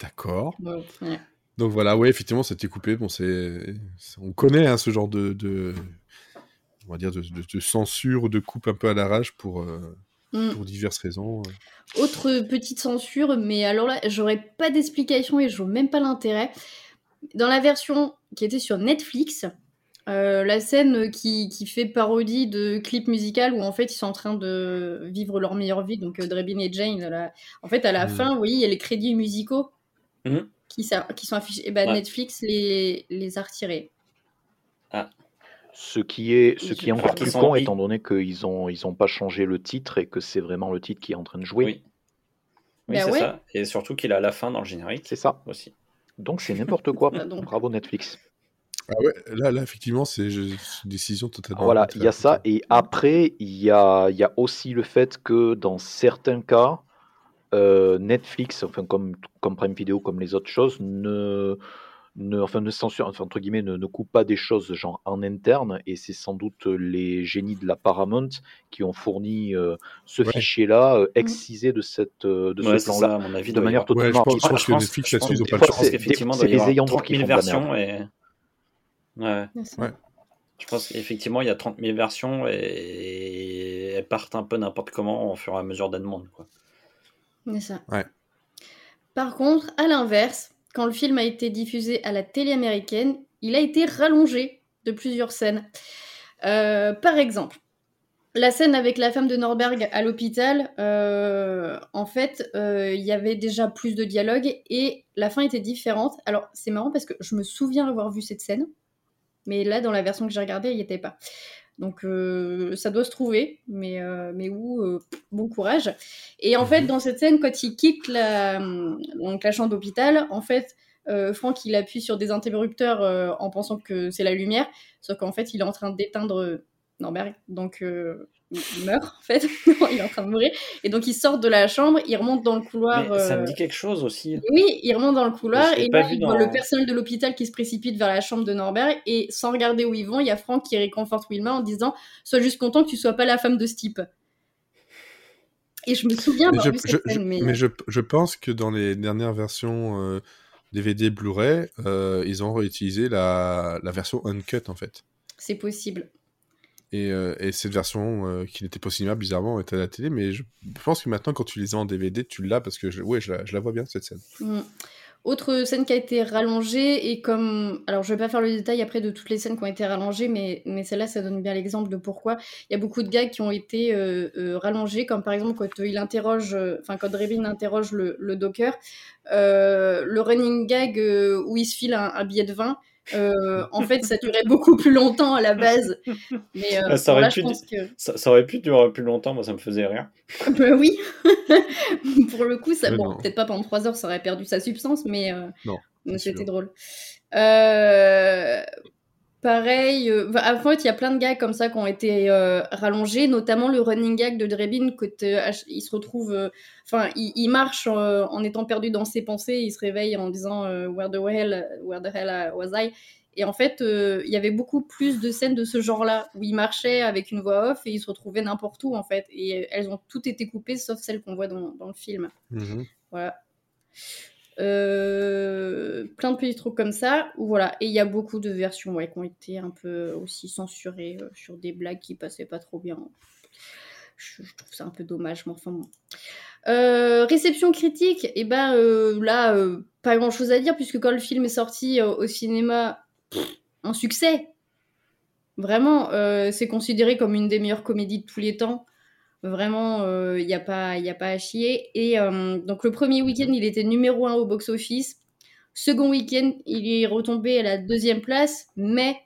D'accord. Ouais. Donc voilà, ouais, effectivement, c'était coupé. Bon, c'est, c'est- on connaît hein, ce genre de, de, on va dire de, de- de censure ou de coupe un peu à l'arrache pour euh, Mm. pour diverses raisons. Autre petite censure, mais alors là, j'aurais pas d'explication et je vois même pas l'intérêt. Dans la version qui était sur Netflix, euh, la scène qui, qui fait parodie de clip musical où en fait ils sont en train de vivre leur meilleure vie, donc euh, Drebin et Jane, là, en fait à la Mhm. fin, vous voyez, il y a les crédits musicaux Mhm. qui, sont affichés. Et ben Ouais. Netflix les, les a retirés. Ce qui est, ce qui est encore plus con, étant donné qu'ils ont, ils ont pas changé le titre et que c'est vraiment le titre qui est en train de jouer. Oui. Oui, Bah c'est ouais. ça. Et surtout qu'il a la fin dans le générique C'est ça. aussi. Donc c'est n'importe quoi. Bah. Bravo Netflix. Ah ouais, là, là, effectivement, c'est une décision totalement. Voilà, il y a ça. Et après, il y a, il y a aussi le fait que dans certains cas, euh, Netflix, enfin comme, comme Prime Video, comme les autres choses, ne, ne, enfin, ne censure, enfin, entre guillemets, ne, ne coupe pas des choses genre en interne. Et c'est sans doute les génies de la Paramount qui ont fourni euh, ce Ouais. fichier-là, euh, excisé de, cette, de Ouais, ce plan-là. ça, à mon avis. de manière avoir- Ouais, je totalement pense, je pense arbitraire. que Netflix là-dessus, ils ont des pas le choix. C'est- les ayants droit 30 qui 000 font versions et... Ouais. Ouais. Je pense qu'effectivement, il y a 30 000 versions et elles partent un peu n'importe comment au fur et à mesure des demandes. Quoi. C'est ça. Ouais. Par contre, à l'inverse, quand le film a été diffusé à la télé américaine, il a été rallongé de plusieurs scènes. Euh, par exemple, la scène avec la femme de Norberg à l'hôpital, euh, en fait, euh, il y avait déjà plus de dialogue et la fin était différente. Alors, c'est marrant parce que je me souviens avoir vu cette scène, mais là, dans la version que j'ai regardée, il n'y était pas. Donc, euh, ça doit se trouver, mais, euh, mais où euh, Bon courage. Et en fait, dans cette scène, quand il quitte la, donc la chambre d'hôpital, en fait, Franck, il appuie sur des interrupteurs en pensant que c'est la lumière, sauf qu'en fait, il est en train d'éteindre Norberg, donc il il meurt, en fait. il est en train de mourir. Et donc, il sort de la chambre, il remonte dans le couloir. Mais ça euh, me dit quelque chose aussi. oui, il remonte dans le couloir et pas là, vu il dans- voit le personnel de l'hôpital qui se précipite vers la chambre de Norberg et sans regarder où ils vont, il y a Franck qui réconforte Wilma en disant Sois juste content que tu sois pas la femme de ce type. Et je me souviens Mais je, vu je- cette je- scène, mais, mais je, je pense que dans les dernières versions euh, DVD Blu-ray, euh, ils ont réutilisé la, la version uncut en fait. c'est possible. Et, euh, et cette version euh, qui n'était pas au cinéma, bizarrement, était à la télé. Mais je pense que maintenant, quand tu les as en DVD, tu l'as parce que je, ouais, je, la, vois bien, cette scène. Mm. Autre scène qui a été rallongée, et comme. Alors, je vais pas faire le détail après de toutes les scènes qui ont été rallongées, mais, mais celle-là, ça donne bien l'exemple de pourquoi. Il y a beaucoup de gags qui ont été euh, rallongés, comme par exemple quand il interroge. Enfin, quand interroge le, le Docker, le running gag où il se file un billet de vin. Euh, en fait, ça durait beaucoup plus longtemps à la base. Mais euh, Ah, ça aurait là, pu je pense que. Ça, ça aurait pu durer plus longtemps, moi ça me faisait rire. Bah oui, pour le coup, ça, bon, peut-être pas pendant trois heures, ça aurait perdu sa substance, mais, euh, mais c'était drôle. Pareil, euh, en fait, il y a plein de gags comme ça qui ont été euh, rallongés, notamment le running gag de Drebin, il se retrouve, euh, enfin, il, il marche en étant perdu dans ses pensées, il se réveille en disant Where the hell, where the hell was I? Et en fait, il y avait beaucoup plus de scènes de ce genre-là, où il marchait avec une voix off et il se retrouvait n'importe où, en fait. Et elles ont toutes été coupées, sauf celles qu'on voit dans, dans le film. Mhm. Voilà. Euh, plein de petits trucs comme ça. Voilà. Et il y a beaucoup de versions qui ont été un peu aussi censurées euh, sur des blagues qui passaient pas trop bien. Je, trouve ça un peu dommage, mais enfin bon. Euh, réception critique, et ben euh, là, pas grand chose à dire, puisque quand le film est sorti au cinéma, un succès. Vraiment, c'est considéré comme une des meilleures comédies de tous les temps. Vraiment, il n'y a, pas- y a pas à chier. Et euh, donc, le premier week-end, il était numéro un au box-office. Second week-end, il est retombé à la deuxième place, mais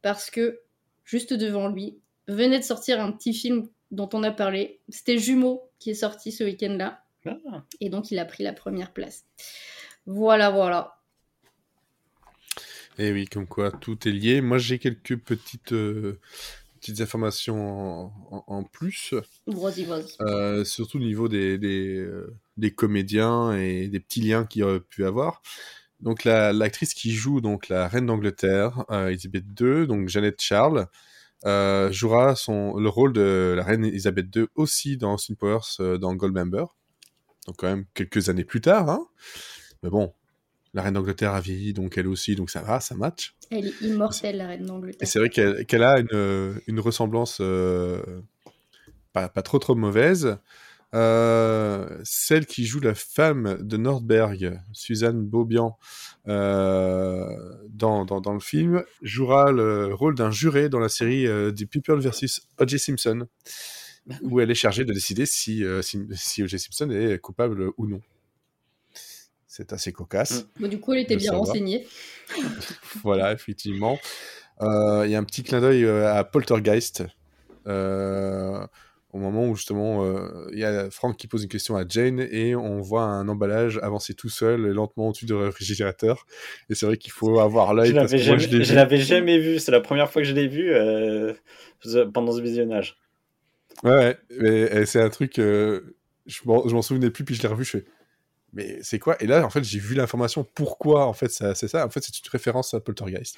parce que juste devant lui venait de sortir un petit film dont on a parlé. C'était Jumeaux qui est sorti ce week-end-là. Ah. Et donc, il a pris la première place. Voilà, voilà. Et oui, comme quoi tout est lié. Moi, j'ai quelques petites, euh, petites informations en, en- en plus, Vas-y, vas-y. euh, surtout au niveau des, des, euh, des comédiens et des petits liens qu'il aurait pu avoir. Donc, la- l'actrice qui joue donc la reine d'Angleterre, euh, Elisabeth II, donc Jeannette Charles, euh, jouera son, le rôle de la reine Elisabeth II aussi dans Austin Powers, euh, dans Goldmember. Donc, quand même quelques années plus tard. Hein. Mais bon, la reine d'Angleterre a vieilli, donc elle aussi, donc ça va, ça match. Elle est immortelle, la reine Et d'Angleterre. c'est vrai qu'elle qu'elle a une, une ressemblance euh, pas, pas trop trop mauvaise. Euh, celle qui joue la femme de Nordberg, Suzanne Beaubian, euh, dans, dans, dans le film, jouera le rôle d'un juré dans la série euh, The People vs. O.J. Simpson, où elle est chargée de décider si, euh, si, si O.J. Simpson est coupable ou non. C'est assez cocasse. Bon, du coup, elle était bien savoir. renseignée. Voilà, effectivement. Euh, Il y a un petit clin d'œil euh, à Poltergeist. euh, au moment où justement euh, il y a Frank qui pose une question à Jane et on voit un emballage avancer tout seul et lentement au-dessus du réfrigérateur. Et c'est vrai qu'il faut avoir l'œil Je l'avais jamais, vu. c'est la première fois que je l'ai vu euh, pendant ce visionnage. Ouais, ouais, et, et c'est un truc, euh, je m'en je m'en souvenais plus, puis je l'ai revu, je fais, mais c'est quoi? Et là, en fait, j'ai vu l'information, pourquoi, en fait, c'est ça En fait, c'est une référence à Poltergeist.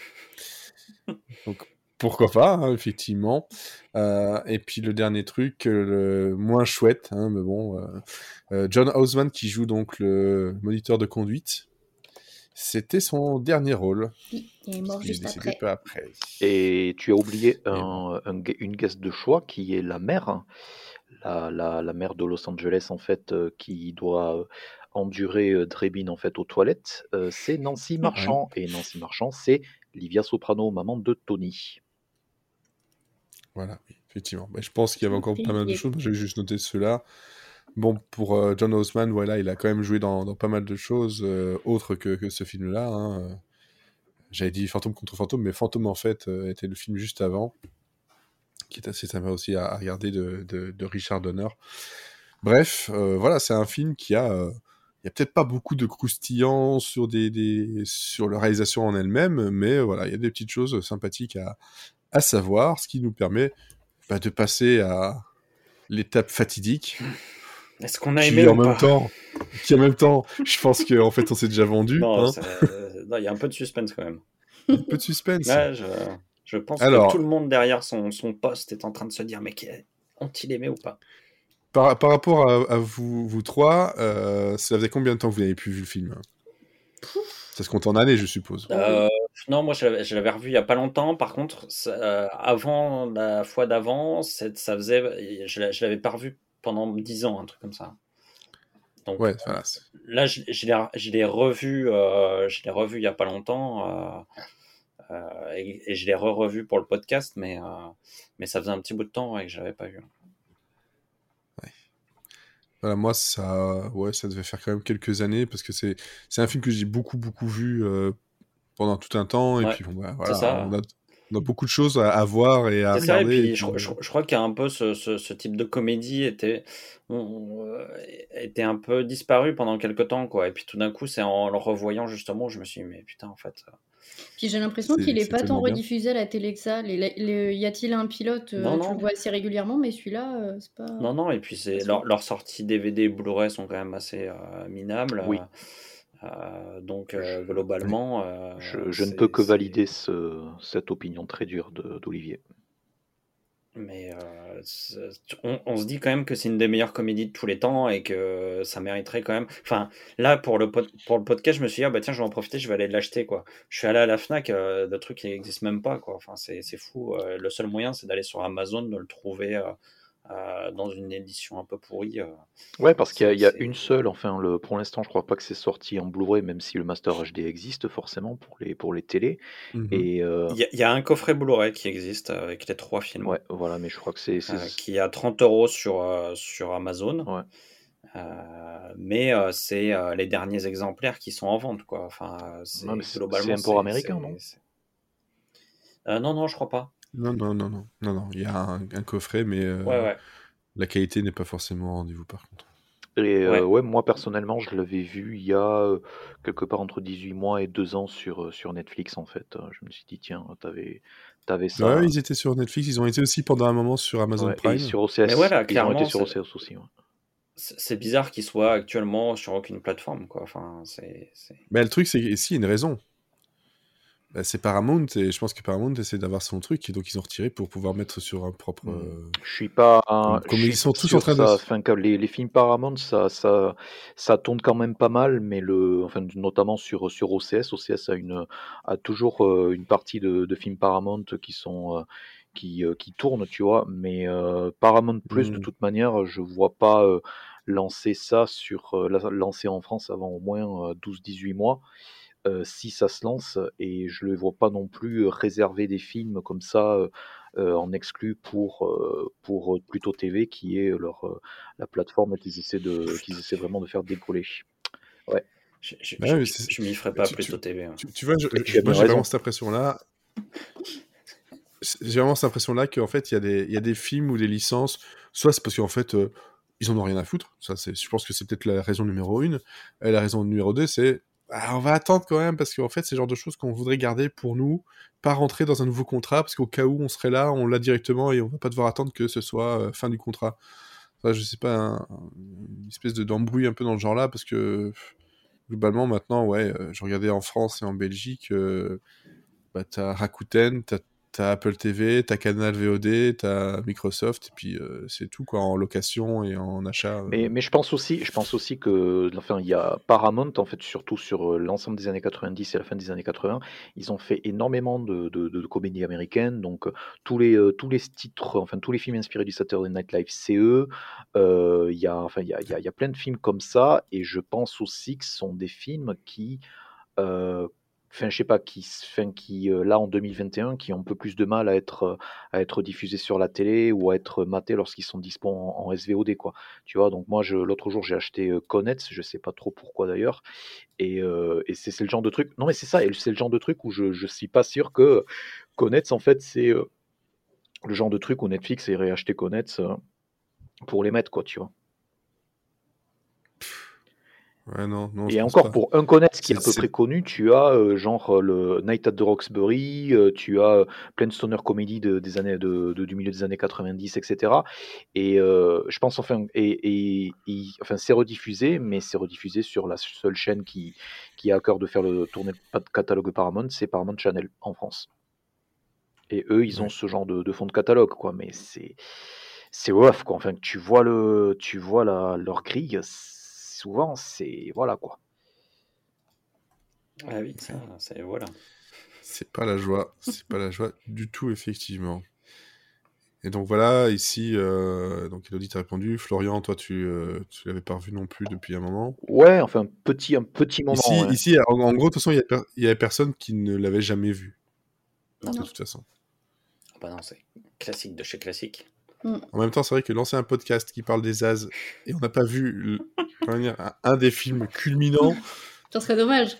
Donc, pourquoi pas, hein, effectivement. Euh, et puis, le dernier truc, euh, le moins chouette, hein, mais bon, euh, John Houseman, qui joue donc le moniteur de conduite, c'était son dernier rôle. Oui, il est mort Il juste après. peu après. Et tu as oublié un, un une guest de choix qui est la mère, la, la, la mère de Los Angeles en fait, euh, qui doit endurer euh, Drebin en fait aux toilettes. euh, c'est Nancy Marchand et Nancy Marchand, c'est Livia Soprano, maman de Tony. Voilà, oui, effectivement. Mais je pense qu'il y avait encore pas mal de choses. J'ai juste noté ceux-là. Bon, pour euh, John Houseman, voilà, il a quand même joué dans, dans pas mal de choses euh, autres que, que ce film-là. hein. J'avais dit Fantôme contre Fantôme, mais Fantôme, en fait, euh, était le film juste avant, qui est assez sympa aussi à, à regarder de, de- de Richard Donner. Bref, euh, voilà, c'est un film qui a... il y a peut-être pas beaucoup de croustillants sur, des, des- sur la réalisation en elle-même, mais voilà, il y a des petites choses sympathiques à, à savoir, ce qui nous permet bah, de passer à l'étape fatidique, Est-ce qu'on a aimé en ou même pas temps, qui en même temps, je pense qu'en fait on s'est déjà vendu, Non, hein. euh, non, il y a un peu de suspense quand même. un peu de suspense. Je, je pense Alors- que tout le monde derrière son, son poste est en train de se dire mais ont-ils aimé ou pas? Par, par rapport à, à vous, vous trois, euh, ça faisait combien de temps que vous n'avez plus vu le film? Ça se compte en années, je suppose. Euh, Non, moi je l'avais, revu il y a pas longtemps. Par contre, ça, euh, avant la fois d'avant, ça faisait, je, je l'avais pas revu pendant 10 ans, un truc comme ça. Donc Ouais, voilà. c'est- là, je, je l'ai, revu, euh, je l'ai revu il y a pas longtemps, euh, euh, et, et je l'ai re-revu pour le podcast, mais, euh, mais ça faisait un petit bout de temps ouais, que je l'avais pas vu. Voilà, moi, ça, ouais, ça devait faire quand même quelques années parce que c'est, c'est un film que j'ai beaucoup, beaucoup vu euh, pendant tout un temps. Et Ouais, puis, bon, bah, voilà, ça. on a, on a beaucoup de choses à, à voir et à C'est ça, et regarder. puis et je, puis, je- je crois qu'il y a un peu ce, ce- ce type de comédie était, on- euh, était un peu disparu pendant quelques temps, quoi. Et puis tout d'un coup, c'est en le revoyant justement, je me suis dit, mais putain, en fait. euh, Puis j'ai l'impression qu'il est c'est pas tant rediffusé à la télé que ça. Les- les- y a-t-il un pilote euh, Non, Tu non. le vois assez régulièrement, mais celui-là, euh, c'est pas. Non, non, et puis c'est leur, leurs sorties DVD et Blu-ray sont quand même assez euh, minables. Oui. euh, euh, donc euh, globalement, euh, Je, je ne peux que valider ce- cette opinion très dure d'Olivier. Mais euh, on, se dit quand même que c'est une des meilleures comédies de tous les temps et que ça mériterait quand même. Enfin, là, pour le, pour le podcast, je me suis dit, ah bah tiens, je vais en profiter, je vais aller l'acheter, quoi. Je suis allé à la Fnac, euh, le truc, il n'existe même pas, quoi. Enfin, c'est fou. Euh, le seul moyen, c'est d'aller sur Amazon, de le trouver euh, dans une édition un peu pourrie. euh. Ouais, parce qu'il y a, y une seule, enfin, le, pour l'instant, je crois pas que c'est sorti en Blu-ray, même si le Master HD existe forcément pour les, pour les télés. mhm. Et euh, Il y, a- il y a un coffret Blu-ray qui existe euh, avec les trois films, ouais, voilà, mais je crois que c'est. euh, qui est à 30 euros sur, euh, sur Amazon. Ouais. Euh, mais euh, c'est euh, les derniers exemplaires qui sont en vente, quoi. Enfin, c'est Ouais, un port américain, non? Euh, Non, non, je crois pas. Non, non, non, non, non, non. Il y a un, un coffret, mais euh, Ouais, ouais. la qualité n'est pas forcément au rendez-vous par contre. Et Ouais. euh, ouais, moi personnellement, je l'avais vu il y a euh, quelque part entre 18 mois et 2 ans sur, euh, sur Netflix en fait. Je me suis dit, tiens, t'avais, t'avais ça. Ouais, ils étaient sur Netflix, ils ont été aussi pendant un moment sur Amazon Ouais, et Prime. sur OCS. Mais voilà, ils ont été sur OCS aussi. ouais. C'est bizarre qu'il soit actuellement sur aucune plateforme, quoi. Enfin, c'est. c'est- Mais le truc, c'est que si, il y a une raison. Bah, c'est Paramount, et je pense que Paramount essaie d'avoir son truc, et donc ils ont retiré pour pouvoir mettre sur un propre. Mm. euh, Je suis pas. Comme- ils sont tous en train de ça, se- enfin, les, les films Paramount, ça, ça, ça tourne quand même pas mal, mais le, enfin, notamment sur, sur OCS. OCS a, une, a toujours euh, une partie de, de films Paramount qui sont. euh, qui, qui tournent, tu vois, mais euh, Paramount Plus, de Mm. toute manière, je vois pas euh, lancer ça sur. la- lancer en France avant au moins euh, 12-18 mois. Euh, si ça se lance, et je ne le vois pas non plus réserver des films comme ça euh, euh, en exclu pour, euh, pour Pluto TV, qui est leur, euh, la plateforme qu'ils essaient, de, qu'ils essaient vraiment de faire décoller. Je, je, Ouais, je- m'y ferai pas tu- au TV. hein. Tu, tu vois, j'ai vraiment cette impression-là. J'ai vraiment cette impression-là qu'en fait, il y, a des- il y a des films ou des licences, soit c'est parce qu'en fait, euh, ils en ont rien à foutre. Ça, c'est, je pense que c'est peut-être la raison numéro une. Et la raison numéro deux, c'est on va attendre quand même, parce qu'en fait, c'est le genre de choses qu'on voudrait garder pour nous, pas rentrer dans un nouveau contrat, parce qu'au cas où on serait là, on l'a directement et on va pas devoir attendre que ce soit euh, fin du contrat. Enfin, je sais pas, un- une espèce de d'embrouille un peu dans le genre là, parce que globalement, maintenant, ouais, euh, je regardais en France et en Belgique, euh, bah, t'as Rakuten, t'as t'as Apple TV, t'as Canal VOD, t'as Microsoft, et puis euh, c'est tout, quoi, en location et en achat. euh. Mais, je pense aussi, je pense aussi que, enfin, il y a Paramount en fait, surtout sur euh, l'ensemble des années 90 et la fin des années 80, ils ont fait énormément de, comédies américaines. Donc tous les tous les titres, enfin tous les films inspirés du Saturday Night Live, c'est eux. Il y a, enfin, il y a, y y a plein de films comme ça, et je pense aussi que ce sont des films qui Enfin, je sais pas, qui, euh, là en 2021, qui ont un peu plus de mal à être, euh, à être diffusés sur la télé ou à être matés lorsqu'ils sont dispo en, SVOD, quoi. Tu vois, donc moi, je, l'autre jour, j'ai acheté euh, Connect, je sais pas trop pourquoi d'ailleurs, et, c'est, le genre de truc, non mais c'est ça, et c'est le genre de truc où je, je suis pas sûr que Connect, en fait, c'est le genre de truc où Netflix irait acheter Connect euh, pour les mettre, quoi, tu vois. Ouais, non, non, je Et encore, pour un Connect qui est à C'est- peu c'est- près connu, tu as euh, genre euh, le Night at the Roxbury, euh, tu as plein de stoner comedy de, des années, de, de- du milieu des années 90, etc. Et euh, je pense enfin, et, et- et- enfin c'est rediffusé, mais c'est rediffusé sur la seule chaîne qui, qui a à cœur de faire le tourner le catalogue Paramount, c'est Paramount Channel en France. Et eux, ils ont Ouais. ce genre de, de fond de catalogue, quoi. Mais c'est c'est rough, quoi. Enfin, tu vois le, tu vois la, leur grille, souvent, c'est voilà, quoi. Ah oui, ça, c'est voilà. C'est pas la joie. C'est pas la joie du tout, effectivement. Et donc voilà, ici, euh, donc Elodie t'a répondu. Florian, toi, tu, euh, tu l'avais pas revu non plus depuis un moment. Ouais, enfin, un petit, un petit moment. Ici, ouais. ici en, en gros, de toute façon, il y, a per- il y avait personne qui ne l'avait jamais vu. Non. De toute façon. Ah bah non, c'est classique de chez classique. En même temps, c'est vrai que lancer un podcast qui parle des As et on n'a pas vu le- un, un des films culminants, Ça serait dommage.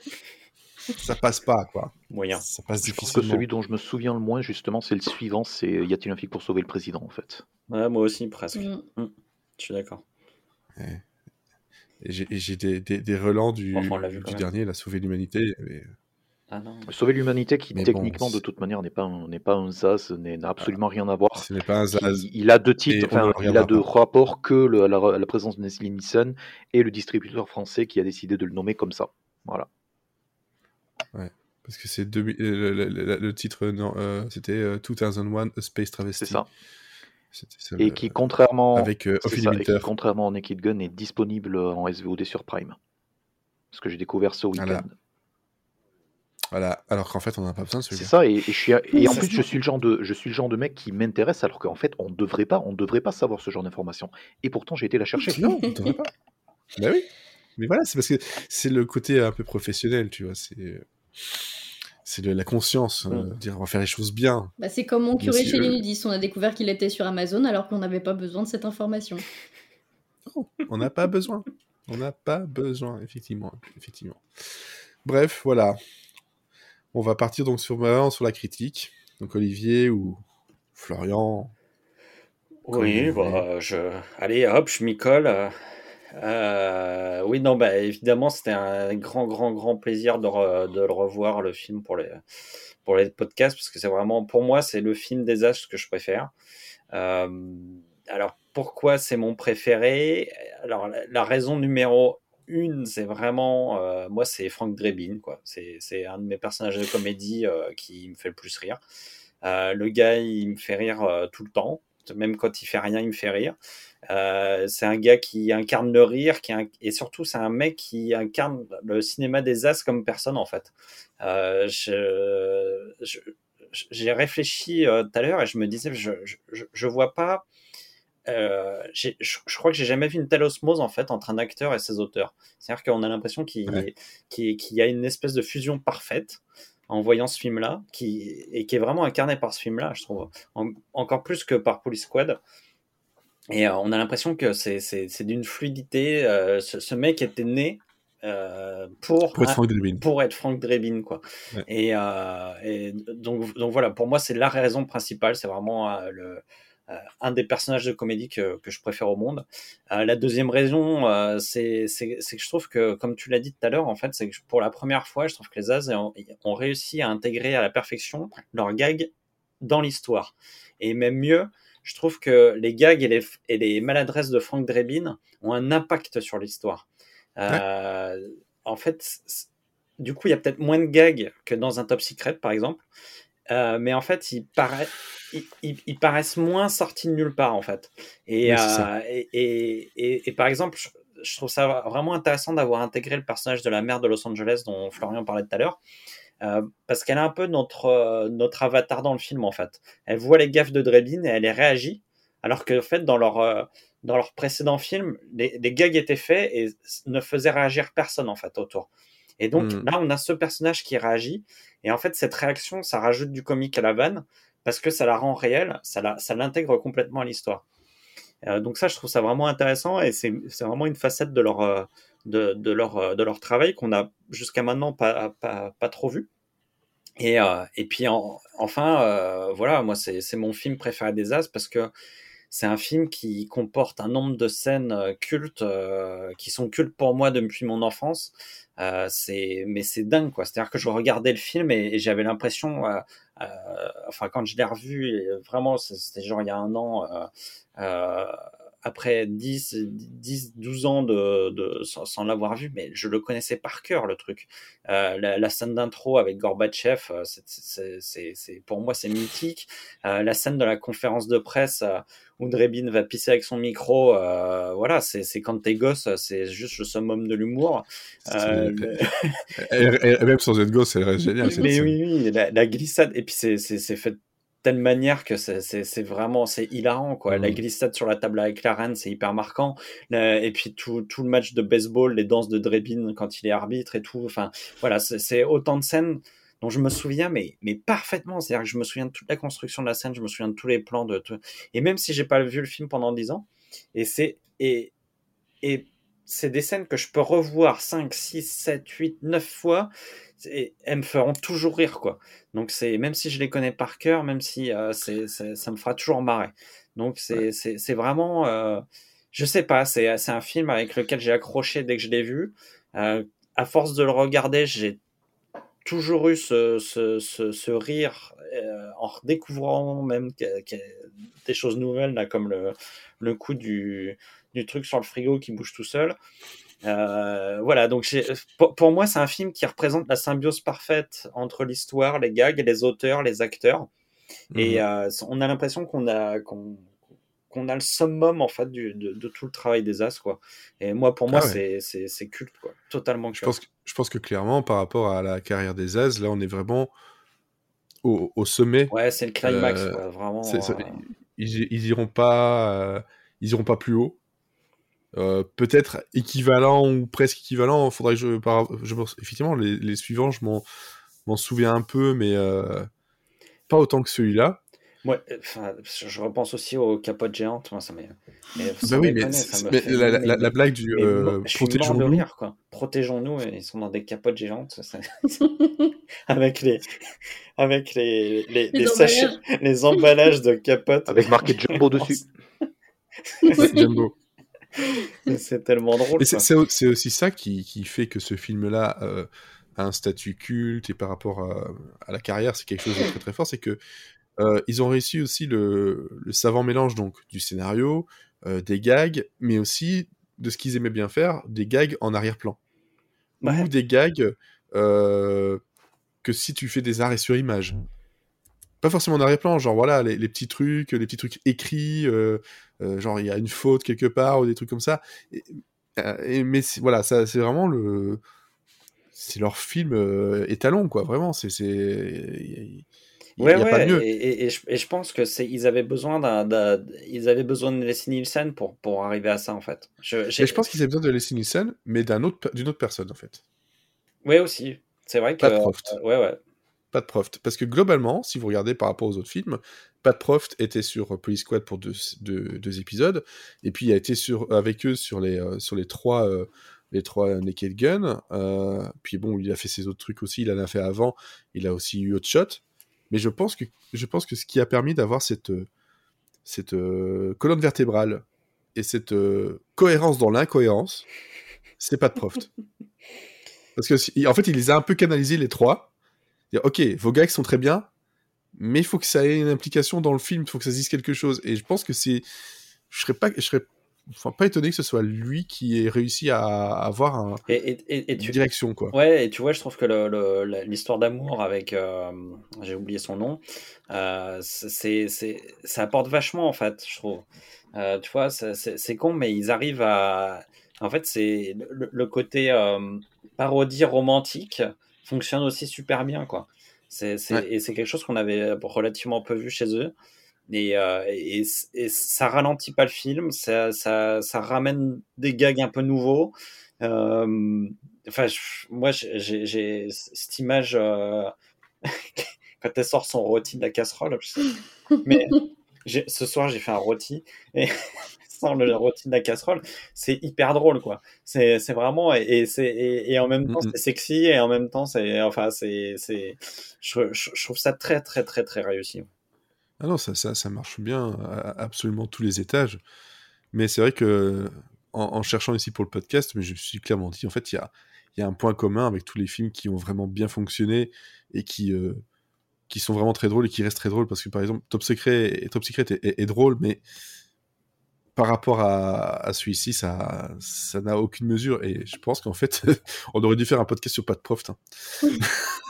ça passe pas, quoi. Moyen. Ça passe Je pense que difficilement. celui dont je me souviens le moins, justement, c'est le suivant c'est Y a-t-il un flic pour sauver le président, en fait? Ouais, moi aussi, presque. Mm. Je suis d'accord. Et j'ai des, des, des relents du, du dernier, La Sauver l'humanité. mais- Ah non. Sauver l'humanité, qui Mais bon, techniquement, de toute manière, n'est pas un, n'est pas un ZAS, n'a absolument rien à voir. Ce n'est pas un Zaz. Il, il a deux titres, enfin, il a regardera de pas. rapport que le- la, la présence de Nestlé Nielsen et le distributeur français qui a décidé de le nommer comme ça. Voilà. Parce que c'est deux- euh, le, le- le- le titre, non, euh, c'était euh, 2001 A Space Travesty. C'est ça. Et qui, contrairement, Avec euh, ça, et qui, contrairement à Naked Gun, est disponible en SVOD sur Prime. Ce que j'ai découvert ce week-end. Voilà. Voilà. Alors qu'en fait, on n'a pas besoin de C'est celui-là. ça, et, et je suis, et en plus, je suis le genre de, je suis le genre de mec qui m'intéresse, alors qu'en fait, on devrait pas, on devrait pas savoir ce genre d'informations. Et pourtant, j'ai été la chercher. Non, on devrait pas. bah oui. Mais voilà, c'est parce que c'est le côté un peu professionnel, tu vois. C'est c'est la conscience, euh, Mm. dire on va faire les choses bien. Bah, c'est comme mon curé chez les nudistes. On a découvert qu'il était sur Amazon alors qu'on n'avait pas besoin de cette information. On n'a pas besoin. On n'a pas besoin, effectivement, effectivement. Bref, voilà. On va partir donc sur, maintenant sur la critique. Donc Olivier ou Florian. Oui, bah, je... allez, hop, je m'y colle. euh, euh, oui, non, bah, évidemment, c'était un grand, grand, grand plaisir de, re- de le revoir, le film, pour les, pour les podcasts, parce que c'est vraiment, pour moi, c'est le film des âges que je préfère. Euh, alors, pourquoi c'est mon préféré? Alors, la, la raison numéro une, c'est vraiment, euh, moi, c'est Frank Drebin, quoi. C'est un de mes personnages de comédie euh, qui me fait le plus rire. Euh, le gars, il me fait rire tout le temps. Même quand il fait rien, il me fait rire. C'est un gars qui incarne le rire, qui inc- et surtout c'est un mec qui incarne le cinéma des as comme personne en fait. J'ai réfléchi tout à l'heure et je me disais, je, je- je vois pas. Euh, je, je crois que j'ai jamais vu une telle osmose en fait entre un acteur et ses auteurs. C'est-à-dire qu'on a l'impression qu'il Ouais. y a une espèce de fusion parfaite en voyant ce film-là, qui, et qui est vraiment incarné par ce film-là, je trouve, En- encore plus que par Police Squad. Et euh, on a l'impression que c'est d'une fluidité. euh, ce, ce mec était né euh, pour, Pour être Frank Drebin. pour être Frank Drebin, quoi. Ouais. Et, et donc, donc voilà, pour moi, c'est la raison principale. C'est vraiment le, un des personnages de comédie que, que je préfère au monde. Euh, la deuxième raison, euh, c'est que je trouve que, comme tu l'as dit tout à l'heure, en fait, c'est que pour la première fois, je trouve que les As ont, ont réussi à intégrer à la perfection leurs gags dans l'histoire. Et même mieux, je trouve que les gags et les, et les maladresses de Frank Drebin ont un impact sur l'histoire. Euh, En fait, du coup, il y a peut-être moins de gags que dans un Top Secret, par exemple. Euh, mais en fait, ils, paraissent, ils, ils- ils paraissent moins sortis de nulle part, en fait. Et, Oui, euh, et, et, et- et par exemple, je, je trouve ça vraiment intéressant d'avoir intégré le personnage de la mère de Los Angeles dont Florian parlait tout à l'heure. Euh, parce qu'elle est un peu notre, euh, notre avatar dans le film, en fait. Elle voit les gaffes de Drebin et elle réagit. Alors que, en fait, dans leur, euh, dans leur précédent film, les, les gags étaient faits et ne faisaient réagir personne, en fait, autour. Et donc, Mm. là, on a ce personnage qui réagit. Et en fait, cette réaction, ça rajoute du comique à la vanne parce que ça la rend réelle, ça l'intègre complètement à l'histoire. Euh, donc ça, je trouve ça vraiment intéressant et c'est vraiment une facette de leur, euh, euh, de leur travail qu'on a jusqu'à maintenant pas, trop vu. Et, puis en- enfin, voilà, moi c'est mon film préféré des As parce que c'est un film qui comporte un nombre de scènes cultes qui sont cultes pour moi depuis mon enfance. Euh, c'est mais c'est dingue quoi. C'est-à-dire que je regardais le film et, j'avais l'impression, euh, euh, enfin quand je l'ai revu, vraiment c'était genre il y a un an. Euh, euh, après 10, 10 12 ans de, de sans, l'avoir vu, mais je le connaissais par cœur, le truc. Euh, la, scène d'intro avec Gorbatchev, euh, c'est, pour moi, c'est mythique. Euh, la scène de la conférence de presse où Drebin va pisser avec son micro, voilà, c'est, quand t'es gosse, c'est juste le summum de l'humour. et, même sans être gosse, elle reste géniale. Mais oui, oui, la, la, glissade, et puis c'est, fait telle manière que c'est vraiment c'est hilarant quoi. La mmh. glissade sur la table avec la reine, c'est hyper marquant. et puis tout, tout, le match de baseball, les danses de Drebin quand il est arbitre et tout. Enfin voilà, c'est autant de scènes dont je me souviens mais mais parfaitement. C'est-à-dire que je me souviens de toute la construction de la scène, je me souviens de tous les plans de tout. Et même si j'ai pas vu le film pendant 10 ans, et c'est et et c'est des scènes que je peux revoir 5, 6, 7, 8, 9 fois et elles me feront toujours rire quoi. Donc c'est même si je les connais par cœur, même si euh, c'est, ça me fera toujours marrer. Donc c'est vraiment euh, je sais pas, c'est un film avec lequel j'ai accroché dès que je l'ai vu. Euh, à force de le regarder, j'ai toujours eu ce, ce, ce, rire en redécouvrant même des choses nouvelles là, comme le, le coup du, du truc sur le frigo qui bouge tout seul. Euh, voilà, donc pour, moi, c'est un film qui représente la symbiose parfaite entre l'histoire, les gags, les auteurs, les acteurs. Et mhm. euh, on a l'impression qu'on a, qu'on, a le summum en fait de, tout le travail des As. Quoi. Et moi, pour moi, ah c'est, culte, quoi. totalement culte. Je pense, que, je pense que clairement, par rapport à la carrière des As, là, on est vraiment au, sommet. Ouais, c'est le climax, euh, vraiment. ils, ils, iront pas, ils iront pas plus haut. Euh, peut-être équivalent ou presque équivalent. Faudrait que je, je effectivement les, les, suivants, je m'en souviens un peu, mais euh, pas autant que celui-là. Ouais, je repense aussi aux capotes géantes. Moi, ça bah oui, mais, la, blague du euh, protégeons-nous. Protégeons-nous, ils sont dans des capotes géantes. avec les, avec les, les, les, sachets, les emballages de capotes. Avec marqué Jumbo dessus. Jumbo. c'est tellement drôle. C'est aussi ça qui, qui, fait que ce film-là euh, a un statut culte et par rapport à, la carrière, c'est quelque chose de très très fort. C'est que euh, ils ont réussi aussi le, le, savant mélange donc du scénario, euh, des gags, mais aussi de ce qu'ils aimaient bien faire, des gags en arrière-plan. Ou des gags que si tu fais des arrêts sur image pas forcément en arrière-plan, genre voilà, les, petits trucs, les petits trucs écrits, euh, euh, genre il y a une faute quelque part ou des trucs comme ça. Et, euh, mais voilà, ça c'est vraiment le. C'est leur film étalon, quoi, vraiment. C'est. Ouais, ouais, Et, je, pense que c'est ils avaient besoin d'un, ils avaient besoin de Leslie Nielsen pour pour arriver à ça en fait. Je, je pense qu'ils avaient besoin de Leslie Nielsen, mais d'un autre d'une autre personne en fait. Ouais aussi, c'est vrai que. Pas Proft. ouais ouais. Pat Proft. Parce que globalement, si vous regardez par rapport aux autres films, Pat Proft était sur Police Squad pour deux, deux, épisodes, et puis il a été sur, avec eux sur les, euh, sur les trois, euh, les trois Naked Gun. Euh, puis bon, il a fait ses autres trucs aussi, il en a fait avant, il a aussi eu Hot Shot. Mais je pense que, je pense que ce qui a permis d'avoir cette, cette colonne vertébrale et cette cohérence dans l'incohérence, c'est Pat Proft. Parce que en fait, il les a un peu canalisés les trois ok, vos gags sont très bien, mais il faut que ça ait une implication dans le film, il faut que ça se dise quelque chose. Et je pense que c'est. Je serais pas. Je serais enfin, pas étonné que ce soit lui qui ait réussi à avoir un, et, une direction quoi. Ouais, et tu vois, je trouve que l'histoire d'amour avec, euh, j'ai oublié son nom, euh, c'est, ça apporte vachement en fait, je trouve. Euh, tu vois, c'est con, mais ils arrivent à, en fait, c'est le, côté parodie romantique fonctionne aussi super bien, quoi. C'est, Et c'est quelque chose qu'on avait relativement peu vu chez eux. Et, euh, et, ça ralentit pas le film, ça, ça, ça, ramène des gags un peu nouveaux. Euh, enfin, moi, j'ai, cette image euh, quand elle sort son rôti de la casserole. Mais ce soir, j'ai fait un rôti et le rôti de la casserole, c'est hyper drôle, quoi. C'est vraiment, et, c'est et, en même temps, c'est sexy, et en même temps, c'est, enfin, c'est, je, je, trouve ça très, très, très, très réussi. Ah non, ça, ça, ça marche bien à absolument tous les étages. Mais c'est vrai que, en, cherchant ici pour le podcast, mais je suis clairement dit, en fait, il y a, y a un point commun avec tous les films qui ont vraiment bien fonctionné et qui, euh, qui sont vraiment très drôles et qui restent très drôles parce que par exemple Top Secret, Top Secret est, est drôle mais par rapport à, à celui-ci, ça, ça n'a aucune mesure. Et je pense qu'en fait, on aurait dû faire un podcast sur Pat Proft. hein.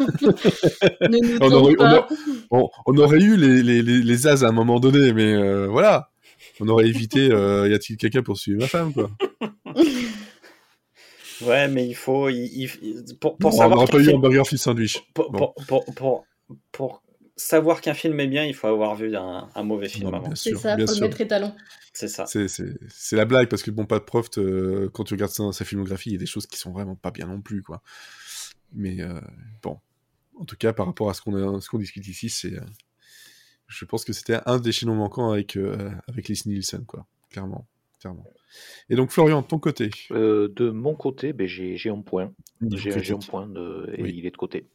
Ne nous on, tente aurait, on, pas. a- on- on aurait eu les, les, les, les as à un moment donné, mais euh, voilà. On aurait évité. euh, y a-t-il quelqu'un pour suivre ma femme, quoi? Ouais, mais il faut. il- il- pour, Bon, pour On savoir n'aurait pas eu un burger fish sandwich. pour, Bon. pour, pour, pour, pour savoir qu'un film est bien, il faut avoir vu un, un mauvais film Non, avant. C'est ça, bien faut sûr. mettre. C'est ça. C'est, la blague, parce que bon, Pat Proft, euh, quand tu regardes ça dans sa filmographie, il y a des choses qui sont vraiment pas bien non plus, quoi. Mais euh, bon, en tout cas, par rapport à ce qu'on, a, ce qu'on discute ici, c'est, euh, je pense que c'était un des chaînons manquants avec, euh, avec Nielsen, quoi. Clairement, clairement. Et donc, Florian, de ton côté? Euh, de mon côté, ben, j'ai un point. J'ai un point de... et Oui. il est de côté.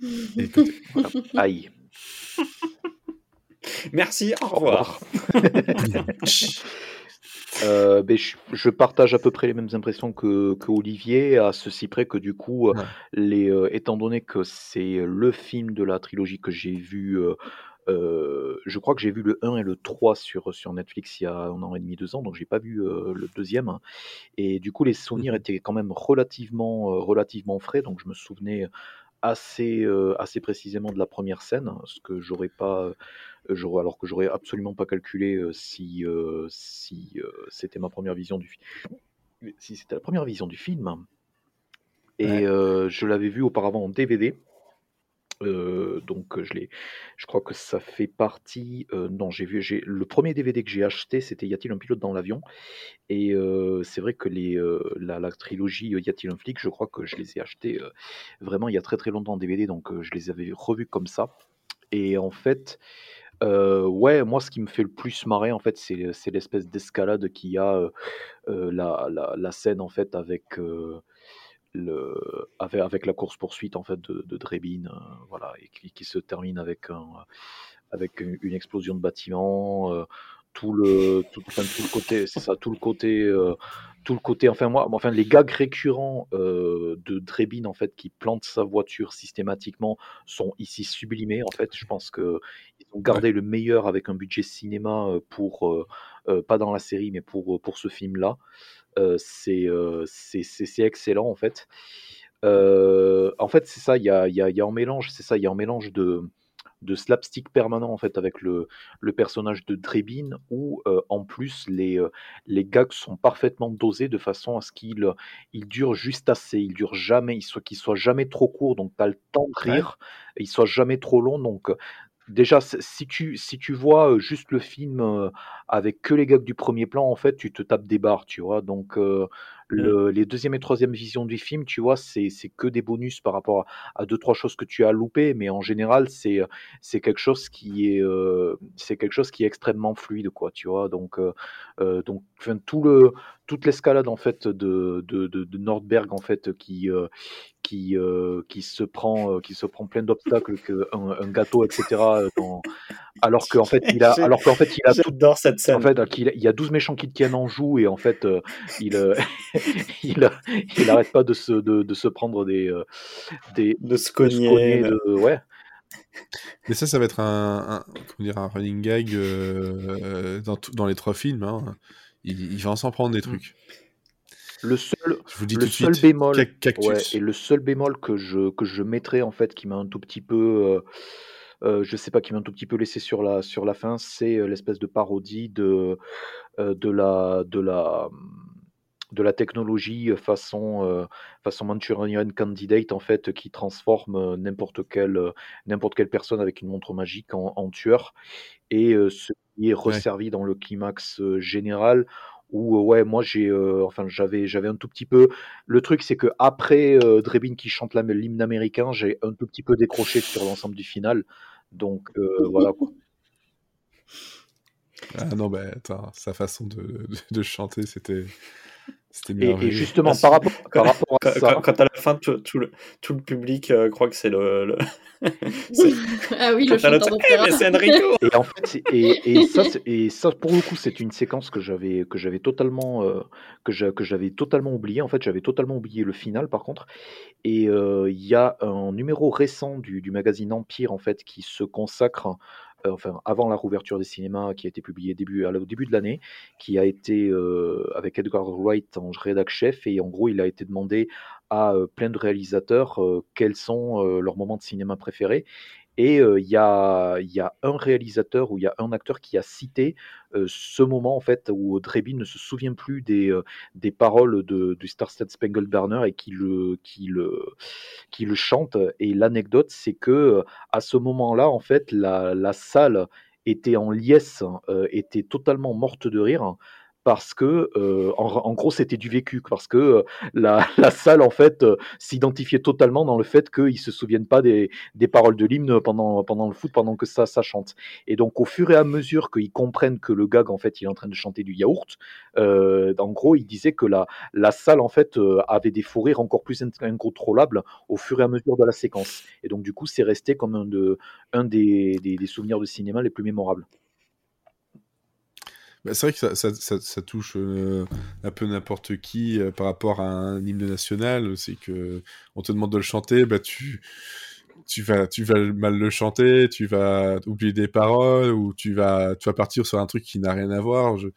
Voilà. Aïe. Merci, au revoir. Euh, ben, je, je partage à peu près les mêmes impressions que, que Olivier, à ceci près que du coup, euh, Ouais. les, euh, étant donné que c'est le film de la trilogie que j'ai vu, euh, euh, je crois que j'ai vu le 1 et le 3 sur, sur Netflix il y a un an et demi, deux ans, donc j'ai pas vu euh, le deuxième. hein. Et du coup, les souvenirs Mhm. étaient quand même relativement, euh, relativement frais, donc je me souvenais assez, euh, assez précisément de la première scène, ce que j'aurais pas, euh, j'aurais, alors que j'aurais absolument pas calculé euh, si, euh, si euh, c'était ma première vision du film. Si c'était la première vision du film. Et Ouais. euh, je l'avais vu auparavant en DVD. Euh, donc je l'ai, je crois que ça fait partie. euh, non, j'ai vu, j'ai le premier DVD que j'ai acheté, c'était Y a-t-il un pilote dans l'avion? Et euh, c'est vrai que les, la, trilogie Y a-t-il un flic, je crois que je les ai achetés vraiment il y a très très longtemps en DVD, donc je les avais revus comme ça. Et en fait, ouais, moi ce qui me fait le plus marrer en fait, c'est c'est l'espèce d'escalade qu'il y a, la, la, scène en fait avec le avec, avec la course poursuite en fait de, de Drebin, euh, voilà, et qui, qui se termine avec un avec une, explosion de bâtiment, euh, tout le tout, enfin, tout le côté, c'est ça, tout le côté euh, tout le côté, enfin moi, enfin les gags récurrents de Drebin en fait qui plante sa voiture systématiquement sont ici sublimés en fait. Je pense que ils ont gardé le meilleur avec un budget cinéma pour pas dans la série mais pour pour ce film là. C'est c'est c'est- c'est excellent en fait. En fait c'est ça, il y a y a, y a un mélange, c'est ça, il y a un mélange de de slapstick permanent en fait avec le, le personnage de Drebin où euh, en plus les, les gags sont parfaitement dosés de façon à ce qu'ils ils durent juste assez, ils durent jamais, ils soient, qu'ils soient jamais trop courts donc tu as le temps de rire, ils soient jamais trop longs donc déjà si tu, si tu vois juste le film avec que les gags du premier plan en fait tu te tapes des barres tu vois? Donc euh, le- les deuxième et troisième visions du film tu vois c'est que des bonus par rapport à, à deux trois choses que tu as loupées mais en général c'est quelque chose qui est euh, c'est quelque chose qui est extrêmement fluide quoi tu vois? Donc euh, donc enfin, tout le toute l'escalade en fait de, de, de, de Nordberg en fait qui qui euh, qui se prend euh, qui se prend plein d'obstacles que un, un gâteau etc euh, dans- alors qu'en fait il a alors qu'en fait il a tout J'adore cette scène. en fait, euh, il y a 12 méchants qui tiennent en joue et en fait, euh, il, euh, il, il arrête pas de se, de, de se prendre des, euh, des de se de se cogner. cogner, de- de- ouais. Mais ça, ça va être un, un- comment dire, un running gag euh, dans, dans les trois films. hein. Il, il va en s'en prendre des trucs. Le seul, Je vous dis le tout de seul suite. bémol, Cac- cactus. ouais, et le seul bémol que je, que je mettrais en fait, qui m'a un tout petit peu, euh, euh, je sais pas, qui m'a un tout petit peu laissé sur la, sur la fin, c'est euh, l'espèce de parodie de, euh, de la, de la, de la technologie euh, façon, euh, façon Manchurian Candidate en fait, qui transforme euh, n'importe quelle, n'importe quelle personne avec une montre magique en, en tueur, et ce qui est resservi dans le climax général où euh, ouais moi j'ai euh, enfin j'avais un tout petit peu le truc c'est que après euh, Drebin qui chante l'hymne américain j'ai un tout petit peu décroché sur l'ensemble du final donc voilà quoi. Ah non, bah sa façon de chanter, c'était et, justement par rapport, quand- par rapport à Quand, ça quand- quand à la fin, tout, tout le, tout le public euh, croit que c'est le. ah oui, le chanteur mais c'est Enrico Et en fait, et, et ça, et ça, pour le coup, c'est une séquence que j'avais que j'avais totalement euh, que j'avais totalement oublié. En fait, j'avais totalement oublié le final, par contre. Et euh, il y a un numéro récent du, du magazine Empire, en fait, qui se consacre enfin avant la rouverture des cinémas, qui a été publié début, au début de l'année, qui a été euh, avec Edgar Wright en rédac chef, et en gros, il a été demandé à plein de réalisateurs quels sont leurs moments de cinéma préférés. Et il y, a, un réalisateur ou il y a un acteur qui a cité ce moment en fait où Drebin ne se souvient plus des, paroles de, du Star Spangled Banner et qui le, qui le, qui le chante. Et l'anecdote, c'est que à ce moment-là, en fait, la, la salle était en liesse, était totalement morte de rire parce que, euh, en, gros, c'était du vécu, parce que euh, la, salle, en fait, euh, s'identifiait totalement dans le fait qu'ils se souviennent pas des, paroles de l'hymne pendant, le foot, pendant que ça, chante. Et donc, au fur et à mesure qu'ils comprennent que le gag, en fait, il est en train de chanter du yaourt, en gros, il disait que la, salle, en fait, avait des fous rires encore plus incontrôlables au fur et à mesure de la séquence. Et donc, du coup, c'est resté comme un, de, un des, des, des souvenirs de cinéma les plus mémorables. Bah, c'est vrai que ça, ça, ça, ça touche euh, un peu n'importe qui euh, par rapport à un hymne national. C'est que on te demande de le chanter, bah tu tu vas tu vas mal le chanter, tu vas oublier des paroles ou tu vas tu vas partir sur un truc qui n'a rien à voir. Je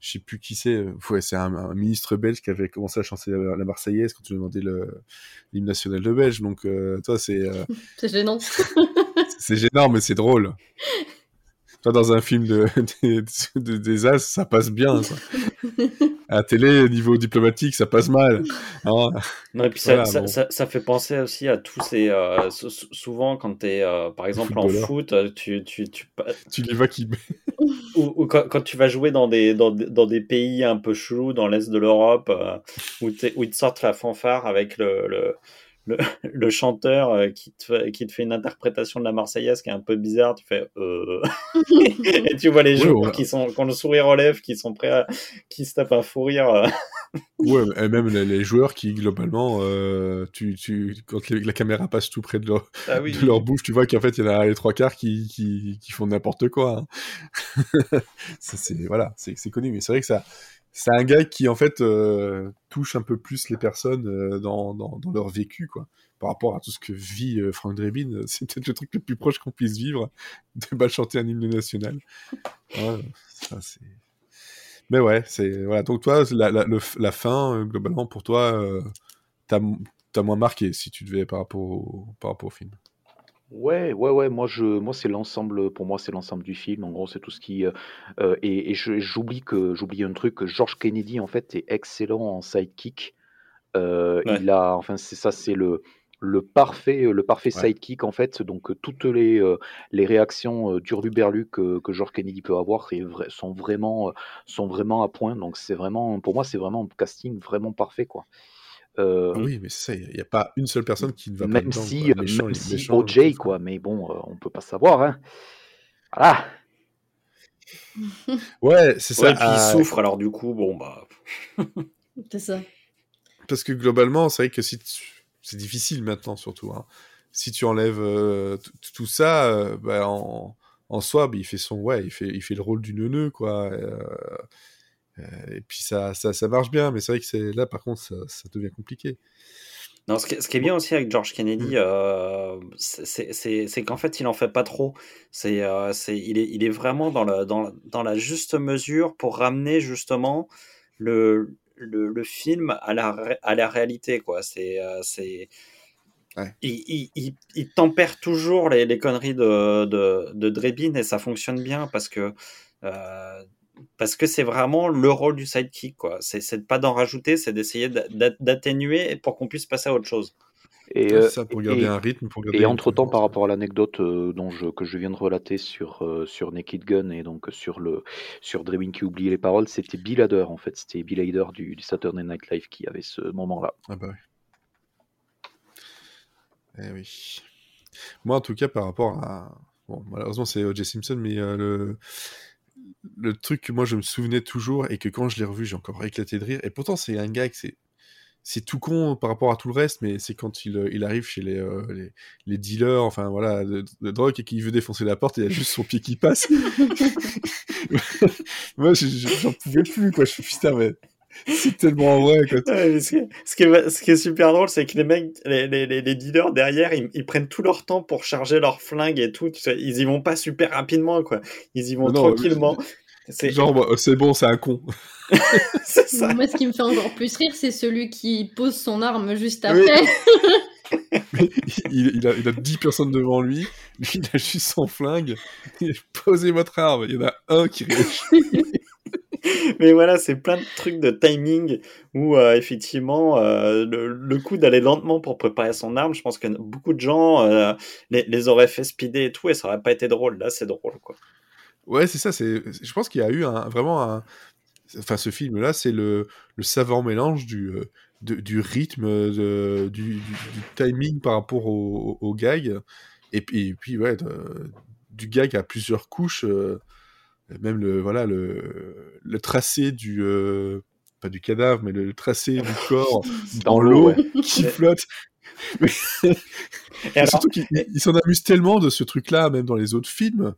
je sais plus qui c'est. Ouais, c'est un, ministre belge qui avait commencé à chanter la, Marseillaise quand tu demandais l'hymne national de Belge. Donc euh, toi c'est c'est gênant. c'est gênant mais c'est drôle. Toi, dans un film de, de, des As, ça passe bien. Ça. à la télé, niveau diplomatique, ça passe mal. Hein non, et puis ça, ça, ça, fait penser aussi à tous ces. Euh, souvent, quand tu es, euh, par exemple, en foot, euh, tu. Tu, tu, tu les vois qui. ou, ou quand, quand, tu vas jouer dans des, dans, dans des pays un peu chelous, dans l'Est de l'Europe, où, où, ils te sortent la fanfare avec le, le le, chanteur euh, qui te, qui te fait une interprétation de la Marseillaise qui est un peu bizarre, tu fais euh... et tu vois les joueurs qui sont qui ont le sourire lèvres, qui sont prêts à qui se tapent un fou rire. Euh. ouais, et même les, joueurs qui globalement, euh, tu, tu, quand la caméra passe tout près de leur, ah de leur bouche, tu vois qu'en fait il y en a les trois quarts qui, qui, qui font n'importe quoi. Hein. c'est voilà, c'est connu, mais c'est vrai que ça c'est un gars qui en fait euh, touche un peu plus les personnes euh, dans, dans, leur vécu quoi. Par rapport à tout ce que vit euh, Frank Drebin c'est peut-être le truc le plus proche qu'on puisse vivre de mal chanter un hymne national. Ça, c'est mais ouais c'est voilà. Donc toi la, la, fin globalement pour toi t'as as moins marqué si tu devais par rapport par rapport au film Ouais, ouais, ouais, moi je moi c'est l'ensemble pour moi c'est l'ensemble du film. En gros, c'est tout ce qui euh, euh, et, et j'oublie que j'oublie un truc, George Kennedy en fait est excellent en sidekick. Euh, il a enfin c'est ça, c'est le le parfait le parfait sidekick en fait. Donc toutes les les réactions euh, d'Urluberlu que, que George Kennedy peut avoir sont vraiment sont vraiment à point. Donc c'est vraiment pour moi c'est vraiment un casting vraiment parfait quoi. Euh, oui, mais c'est ça, il n'y a pas une seule personne qui ne va même pas si, euh, Même si OJ, quoi, mais bon, euh, on peut pas savoir, hein. Voilà. ouais, c'est ça. et puis il souffre, alors du coup, bon, bah. c'est ça. Parce que globalement, c'est vrai que si c'est difficile maintenant, surtout. Hein. Si tu enlèves tout ça, bah, en, en soi, bah, il fait son. Ouais, il fait, il fait le rôle du neuneu, quoi. Euh, et puis ça, ça, ça, marche bien, mais c'est vrai que c'est là, par contre, ça, ça devient compliqué. Non, ce, qui, est bien aussi avec George Kennedy, mm. euh, c'est qu'en fait, il en fait pas trop. C'est, euh, il, est, il est vraiment dans, le, dans, dans, la juste mesure pour ramener justement le, le, le film à la, à la réalité. Quoi. C'est, euh, ouais. il, il, il, tempère toujours les, les conneries de, de, de Drebin et ça fonctionne bien parce que euh, parce que c'est vraiment le rôle du sidekick, quoi. C'est de pas d'en rajouter, c'est d'essayer d'atténuer pour qu'on puisse passer à autre chose. Et, euh, ça, pour garder un rythme. et entre temps, par rapport à l'anecdote euh, dont je, que je viens de relater sur, euh, sur Naked Gun et donc sur le sur Drebin qui oubliait les paroles, c'était Bill Hader en fait. C'était Bill Hader du, du, Saturday Night Live qui avait ce moment-là. Ah bah oui. Eh oui. Moi, en tout cas, par rapport à. Bon, malheureusement, c'est O.J. Simpson, mais le le truc que moi je me souvenais toujours et que quand je l'ai revu, j'ai encore éclaté de rire. Et pourtant, c'est un gars que c'est c'est tout con par rapport à tout le reste, mais c'est quand il, il, arrive chez les, euh, les, les, dealers, enfin voilà, de, drogue et qu'il veut défoncer la porte et il y a juste son pied qui passe. Moi, j'en pouvais plus, quoi. Je suis putain, mais c'est tellement vrai. Quoi. Ouais, ce, qui est, ce, qui est, ce qui est super drôle, c'est que les mecs, les, les, les dealers derrière, ils, ils, prennent tout leur temps pour charger leurs flingues et tout. Ils y vont pas super rapidement, quoi. Ils y vont non, tranquillement. C'est genre, c'est bon, c'est un con. ça. Moi, ce qui me fait encore plus rire, c'est celui qui pose son arme juste après. Oui. il, il, a, il, a, 10 personnes devant lui, lui il a juste son flingue, posez votre arme, il y en a un qui réagit. Mais voilà, c'est plein de trucs de timing où euh, effectivement euh, le, coup d'aller lentement pour préparer son arme, je pense que beaucoup de gens euh, les, auraient fait speeder et tout et ça aurait pas été drôle. Là, c'est drôle quoi. Ouais, c'est ça. C'est, je pense qu'il y a eu vraiment un, enfin ce film là, c'est le, savant mélange du du rythme, du, timing par rapport au, gag, et et puis ouais, du gag à plusieurs couches, même le, voilà, le, le tracé du, euh, pas du cadavre, mais le, tracé du corps dans l'eau ouais. qui flotte. et, et surtout qu'il s'en amuse tellement de ce truc-là, même dans les autres films.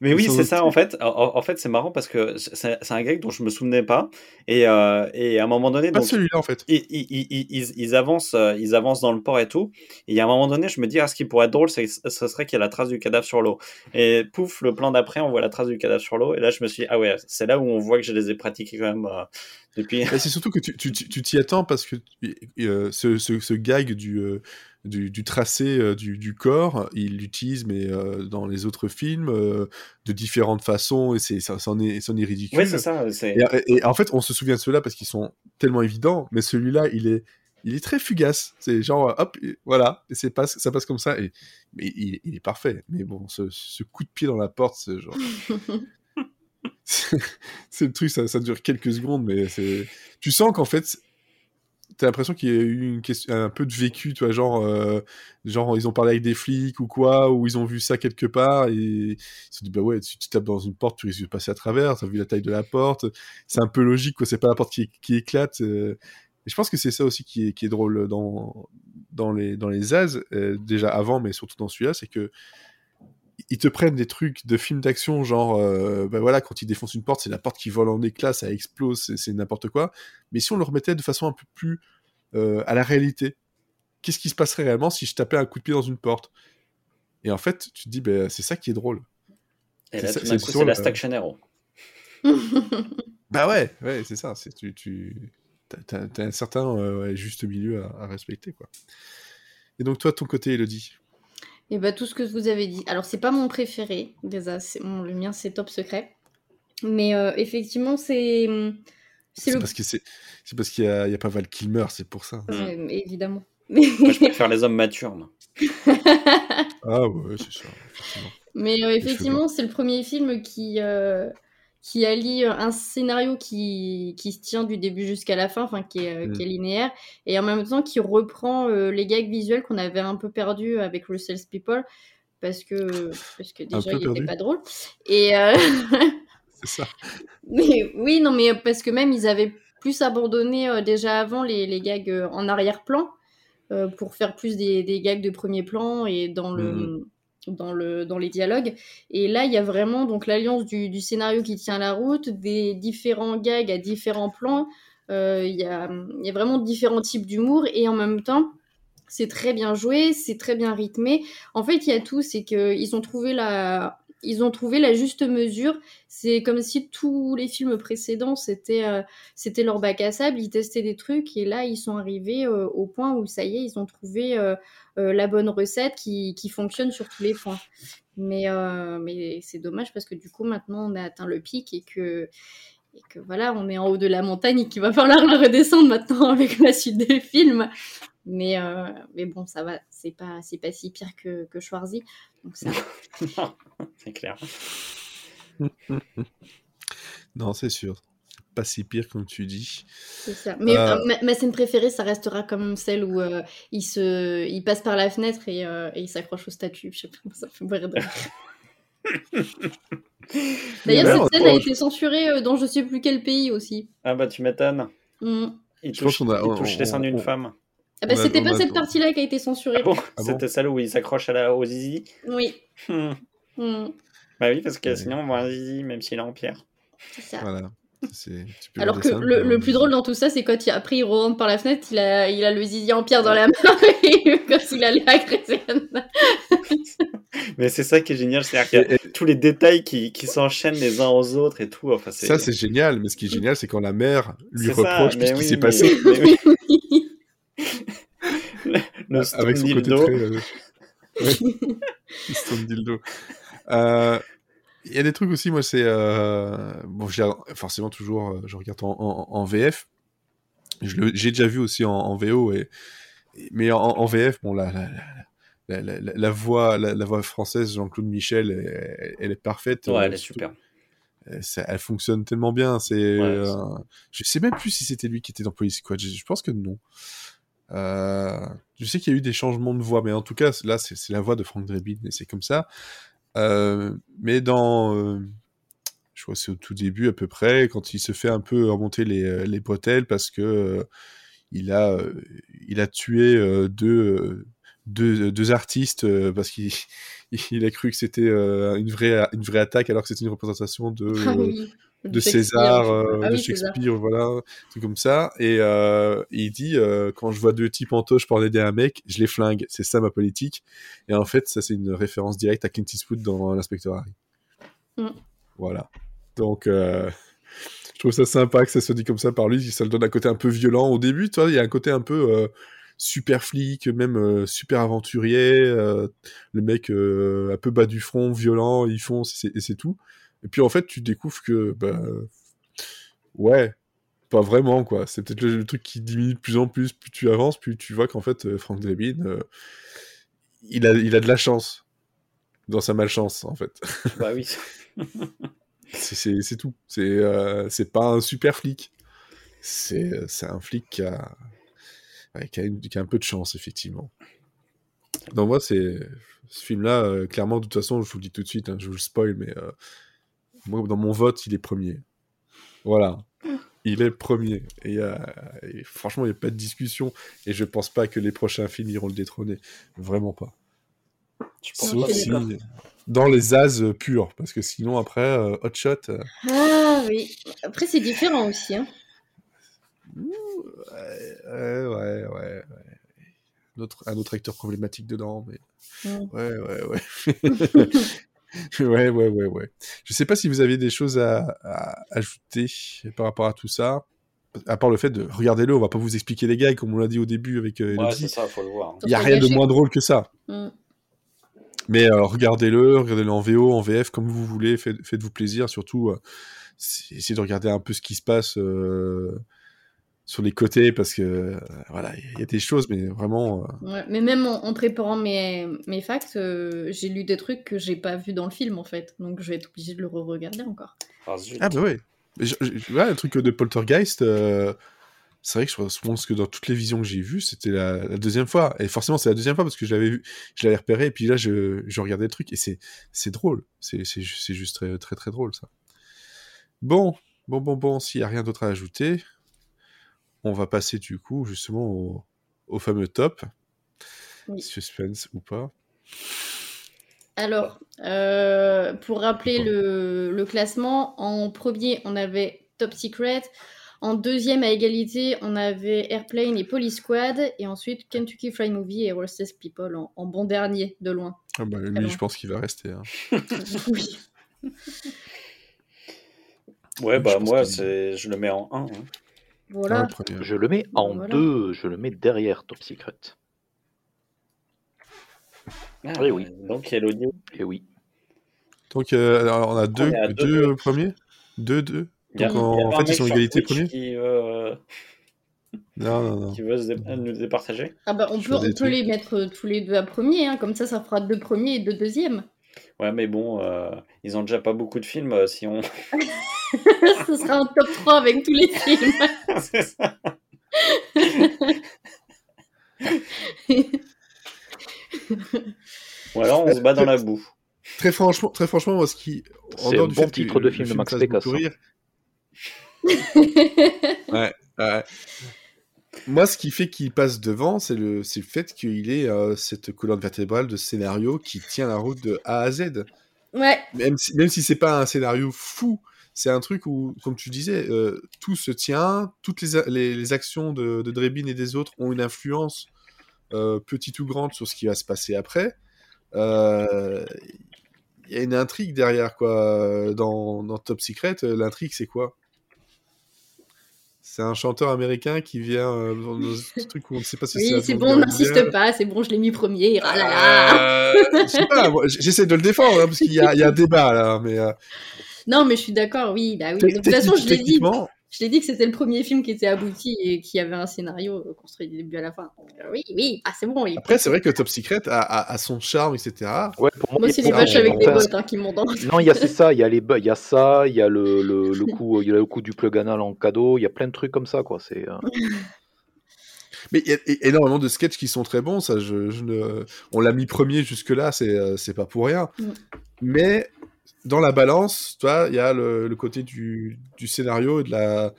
Mais oui, c'est ça en fait. En, en fait, c'est marrant parce que c'est un gag dont je me souvenais pas. Et, euh, et à un moment donné, pas celui-là en fait. Ils, ils, ils, ils, avancent, euh, ils avancent dans le port et tout. Et à un moment donné, je me dis, ah, ce qui pourrait être drôle, ce serait qu'il y a la trace du cadavre sur l'eau. Et pouf, le plan d'après, on voit la trace du cadavre sur l'eau. Et là, je me suis dit, ah ouais, c'est là où on voit que je les ai pratiqués quand même. Euh, depuis... c'est surtout que tu t'y attends parce que euh, ce, ce, ce, gag du, du, du, tracé euh, du, du, corps, il l'utilise mais dans les autres films de différentes façons et c'est ça, c'en est, est ridicule. Oui, c'est ça. Et, et, en fait, on se souvient de ceux-là parce qu'ils sont tellement évidents, mais celui-là, il est il est très fugace. C'est genre, hop, voilà, et c'est ça passe comme ça. Et, mais il, il, est parfait. Mais bon, ce, ce coup de pied dans la porte, c'est genre. c'est le truc, ça, ça, dure quelques secondes, mais c'est. Tu sens qu'en fait, t'as l'impression qu'il y a eu une question, un peu de vécu, tu vois, genre, euh, genre ils ont parlé avec des flics ou quoi, ou ils ont vu ça quelque part et ils se disent bah ouais, si tu tapes dans une porte, tu risques de passer à travers. T'as vu la taille de la porte, c'est un peu logique, quoi. C'est pas la porte qui, qui éclate. Euh, et je pense que c'est ça aussi qui est, qui est drôle dans dans les dans les euh, déjà avant, mais surtout dans celui-là, c'est que ils te prennent des trucs de films d'action, genre, euh, ben voilà, quand ils défoncent une porte, c'est la porte qui vole en éclats, ça explose, c'est n'importe quoi. Mais si on le remettait de façon un peu plus euh, à la réalité, qu'est-ce qui se passerait réellement si je tapais un coup de pied dans une porte? Et en fait, tu te dis, ben, c'est ça qui est drôle. Et là, c'est c'est la Staction Hero. bah ouais, ouais, c'est ça. C'est tu, tu as, un certain euh, ouais, juste milieu à, à, respecter, quoi. Et donc toi, de ton côté, Elodie? Et bah, tout ce que vous avez dit. Alors, c'est pas mon préféré, déjà, bon, le mien, c'est top secret. Mais euh, effectivement, c'est. C'est le... parce que c'est parce qu'il n'y a, a, pas Val Kilmer, c'est pour ça. Ouais, évidemment. Moi, je préfère les hommes matures. Ah ouais, c'est ça. Mais euh, effectivement, c'est le premier film qui, euh, qui allie euh, un scénario qui, qui se tient du début jusqu'à la fin, enfin qui est, mm. qui est, linéaire, et en même temps qui reprend euh, les gags visuels qu'on avait un peu perdus avec Russell's People, parce que, parce que déjà il n'était pas drôle. Et euh... C'est ça. Mais oui, non, mais parce que même ils avaient plus abandonné euh, déjà avant les, les gags euh, en arrière-plan pour faire plus des, des, gags de premier plan et dans le. Mm dans, le, dans les dialogues. Et là, il y a vraiment donc l'alliance du, du, scénario qui tient la route, des différents gags à différents plans. Euh, il, y a, il y a vraiment différents types d'humour et en même temps, c'est très bien joué, c'est très bien rythmé. En fait, il y a tout, c'est qu'ils ont trouvé la, ils ont trouvé la juste mesure. C'est comme si tous les films précédents, c'était euh, c'était leur bac à sable. Ils testaient des trucs et là, ils sont arrivés euh, au point où ça y est, ils ont trouvé euh, la bonne recette qui, qui, fonctionne sur tous les points. Mais, mais c'est dommage parce que du coup, maintenant, on a atteint le pic et que et que voilà, on est en haut de la montagne et qu'il va falloir la redescendre maintenant avec la suite des films. Mais, euh, mais bon, ça va, c'est pas, c'est pas si pire que, que Schwarzy. Donc ça... c'est clair. non, c'est sûr. Pas si pire comme tu dis. C'est ça. Mais euh... ma, ma, scène préférée, ça restera quand même celle où euh, il, se, il passe par la fenêtre et, euh, et il s'accroche au statut. Je sais pas, ça fait mourir de D'ailleurs, cette scène a été censurée euh, dans je sais plus quel pays aussi. Ah bah tu m'étonnes. Mm. Il touche, a, il touche les seins d'une femme. Ah bah, c'était pas cette partie-là qui a été censurée. Ah bon ah c'était celle où il s'accroche la... au zizi Oui. Hmm. Hmm. Bah oui, parce que sinon on voit un zizi même s'il est en pierre. C'est ça. Voilà. Alors que le, plus drôle dans tout ça, c'est quand il, après il rentre par la fenêtre, il a, il a le zizi en pierre dans la main comme s'il allait agresser. Mais c'est ça qui est génial, c'est-à-dire qu'il y a Et- tous les détails qui, qui s'enchaînent les uns aux autres et tout. Enfin, Ça, c'est génial, mais ce qui est génial, c'est quand la mère lui c'est ça, reproche tout ce qui oui, s'est mais- passé mais oui. le stone avec son côté très. euh, ouais. Le stone dildo. Euh, Il y a des trucs aussi, moi, c'est. euh, Bon, forcément toujours, euh, je regarde en, en- en VF. J'ai déjà vu aussi en, en VO, et... et- mais en, en VF, bon, la, la, la, la, voix, la, la voix française, Jean-Claude Michel, elle, elle est parfaite. Ouais, euh, elle est super. euh, ça- elle fonctionne tellement bien. C'est, euh, je sais même plus si c'était lui qui était dans Police Squad. Je, je pense que non. Euh, je sais qu'il y a eu des changements de voix, mais en tout cas, là, c'est la voix de Frank Drebin et c'est comme ça. Euh, mais dans, euh, je crois que c'est au tout début à peu près, quand il se fait un peu remonter les, les bretelles parce que il a, il a tué deux, deux, artistes parce qu'il il a cru que c'était une vraie, une vraie attaque alors que c'était une représentation de, Ah de Shakespeare, César, sais pas. euh, Ah de oui. Shakespeare, voilà, truc comme ça. Et euh, il dit euh, quand je vois deux types en toche pour aider un mec, je les flingue. C'est ça ma politique. Et en fait, ça c'est une référence directe à Clint Eastwood dans l'inspecteur Harry. Mm. Voilà. Donc, euh, je trouve ça sympa que ça soit dit comme ça par lui. Ça le donne un côté un peu violent au début. Tu vois, il y a un côté un peu super flic, même euh, super aventurier. euh, le mec euh, un peu bas du front, violent, il c'est- et c'est tout. Et puis en fait, tu découvres que, bah, ouais, pas vraiment quoi. C'est peut-être le, le truc qui diminue de plus en plus. Plus tu avances, plus tu vois qu'en fait, euh, Frank Drebin, euh, il, a, il a de la chance dans sa malchance en fait. Bah oui. C'est- tout. C'est euh, c'est pas un super flic. C'est c'est un flic qui a, qui, a une- qui a un peu de chance, effectivement. Donc, moi, c'est ce film-là, euh, clairement, de toute façon, je vous le dis tout de suite, hein, je vous le spoil, mais euh, moi, dans mon vote, il est premier. Voilà. Il est premier. Et, euh, et franchement, il n'y a pas de discussion. Et je pense pas que les prochains films iront le détrôner. Vraiment pas. Sauf si dans les as purs. Parce que sinon, après, euh, Hot Shot. euh, Ah oui. Après, c'est différent aussi. Hein. Ouais, ouais, ouais, ouais. Un, autre, acteur problématique dedans, mais. Ouais, ouais, ouais. ouais, ouais, ouais, ouais. Je sais pas si vous avez des choses à, à ajouter par rapport à tout ça. À part le fait de regardez-le, on va pas vous expliquer les gags comme on l'a dit au début avec euh, Ouais, Elodie. c'est ça, faut le voir. Il y a rien de moins drôle que ça. Mm. Mais euh, regardez-le, regardez-le en VO, en VF, comme vous voulez, faites, faites-vous plaisir. Surtout, euh, essayez de regarder un peu ce qui se passe euh, sur les côtés, parce que euh, voilà, il y a des choses, mais vraiment. euh, Ouais, mais même en, en préparant mes, mes facts, euh, j'ai lu des trucs que j'ai pas vus dans le film en fait. Donc je vais être obligée de le re-regarder encore. Ah. Ah bah ouais. Mais je- je- ouais, le truc de Poltergeist, euh, c'est vrai que je pense que dans toutes les visions que j'ai vues, c'était la, la deuxième fois. Et forcément, c'est la deuxième fois parce que je l'avais vu, je l'avais repéré, et puis là, je, je regardais le truc, et c'est, c'est drôle. C'est, c'est, ju- c'est juste très, très, très drôle, ça. Bon, bon, bon, bon, s'il n'y a rien d'autre à ajouter, on va passer du coup, justement, au, au fameux top. Oui. Suspense ou pas. Alors, euh, pour rappeler le, le classement, en premier, on avait Top Secret. En deuxième, à égalité, on avait Airplane et Police Squad. Et ensuite, Kentucky Fried Movie et Restless People en, en bon dernier, de loin. Ah bah, lui, loin. je pense qu'il va rester. hein. oui. Ouais, bah moi, c'est... je le mets en 1. hein. Voilà. Le premier. Je le mets en Voilà. deux, je le mets derrière Top Secret. Ah, Oui, oui. Donc, il y a l'audio. Et oui. Donc, euh, alors, on a deux, deux, deux, deux. premiers? Deux, deux? Il y a- Donc, en, fait, ils sont égalité premier Qui veut, Non, non, non. qui veut se dé- nous départager. Ah bah, on peut, on peut les mettre euh, tous les deux à premier, hein, comme ça, ça fera deux premiers et deux deuxièmes. Ouais, mais bon, euh, ils ont déjà pas beaucoup de films. euh, si on. Ce sera un top 3 avec tous les films. c'est ça. Ou alors, on se bat dans la boue. Très franchement, très franchement, moi, ce qui. en C'est dehors un du bon fait que titre de film de Max Pécasse, hein. rire, ouais, ouais. Moi, ce qui fait qu'il passe devant, c'est le, c'est le fait qu'il ait euh, cette colonne vertébrale de scénario qui tient la route de A à Z. ouais, Même si, même si c'est pas un scénario fou, c'est un truc où, comme tu disais, euh, tout se tient, toutes les, a- les, les actions de, de Drebin et des autres ont une influence, euh, petite ou grande, sur ce qui va se passer après. Euh, Il y a une intrigue derrière, quoi. Dans, dans Top Secret, l'intrigue, c'est quoi? C'est un chanteur américain qui vient euh, dans ce truc où on ne sait pas si c'est Oui, c'est bon, n'insiste pas, c'est bon, je l'ai mis premier. Ah là là. Euh, je sais pas, moi, j- j'essaie de le défendre hein, parce qu'il y, y a un débat là, mais euh, Non, mais je suis d'accord, oui, bah oui. De toute façon, je l'ai dit. Je l'ai dit que c'était le premier film qui était abouti et qui avait un scénario euh, construit du début à la fin. Euh, oui, oui, ah, c'est bon. il- Après, c'est vrai que Top Secret a, a- a son charme, etc. Ouais, pour moi, c'est les vaches avec des bottes hein, qui m'ont dans. Non, il y a ça, il y a les bu- il y a ça, il y a le, le, le coup il y a le coup du plug anal en cadeau, il y a plein de trucs comme ça quoi, c'est euh, Mais il y a énormément de sketchs qui sont très bons. Ça, je, je ne... On l'a mis premier jusque-là, c'est c'est pas pour rien. Mm. Mais dans la balance, tu vois, il y a le, le côté du, du scénario et de la.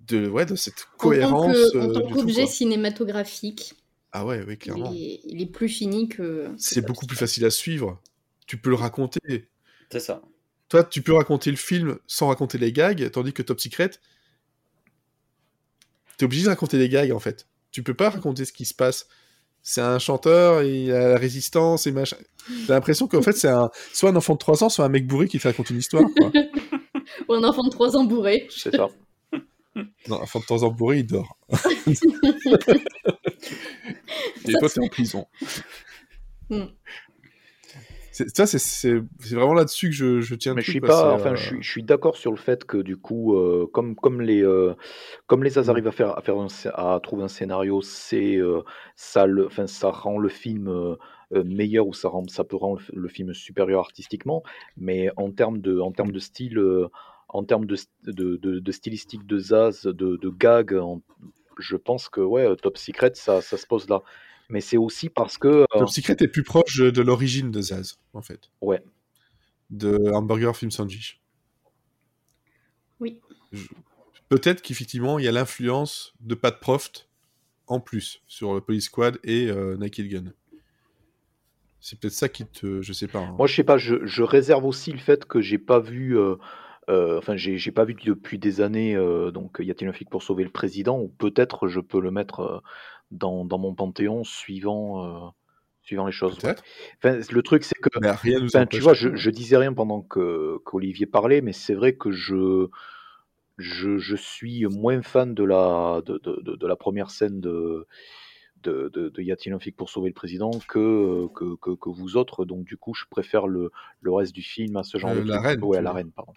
De, ouais, de cette cohérence. en euh, tant qu'objet cinématographique, Ah ouais, oui, il clairement. est, il est plus fini que. C'est beaucoup plus facile à suivre. Tu peux le raconter. C'est ça. Toi, tu peux raconter le film sans raconter les gags, tandis que Top Secret, t'es obligé de raconter les gags en fait. Tu peux pas raconter ce qui se passe. C'est un chanteur, il a la résistance et machin. T'as l'impression qu'en fait, c'est un... soit un enfant de 3 ans, soit un mec bourré qui te raconte une histoire. Quoi. Ou un enfant de 3 ans bourré. c'est ça. non, un enfant de 3 ans bourré, il dort. et toi, t'es en prison. Hmm. C'est- Ça, vraiment là-dessus que je, je tiens Mais je suis quoi, pas, enfin, euh, je suis, je suis d'accord sur le fait que du coup, euh, comme, comme les, euh, comme les As arrivent à faire, à faire un scé- à trouver un scénario, c'est, euh, ça le, enfin, ça rend le film meilleur ou ça rend, ça peut rendre le, le film supérieur artistiquement, mais en termes de, en termes de style, en termes de, de, de, de stylistique de Zaz, de, de gag, en- je pense que ouais, Top Secret, ça, ça se pose là. Mais c'est aussi parce que, euh, Top Secret est plus proche de l'origine de Zaz, en fait. ouais, De Hamburger Film Sandwich. Oui. Je- Peut-être qu'effectivement, il y a l'influence de Pat Proft en plus sur le Police Squad et euh, Naked Gun. C'est peut-être ça qui te. Je sais pas. hein. Moi, je sais pas, je, je réserve aussi le fait que j'ai pas vu, euh, euh, enfin, j'ai pas vu depuis des années, euh, donc y a-t-il un flic pour sauver le président, ou peut-être je peux le mettre euh, dans, dans mon panthéon suivant, euh, suivant les choses. ouais. Enfin, le truc, c'est que, Mais rien enfin, tu vois, je, je disais rien pendant que qu'Olivier parlait, mais c'est vrai que je, je, je suis moins fan de la, de, de, de, de la première scène de. De, de, de Y a-t-il un flic pour sauver le président que, que, que, que vous autres, donc du coup je préfère le, le reste du film à ce genre Euh, de la reine, Ouais, tu la reine, pardon.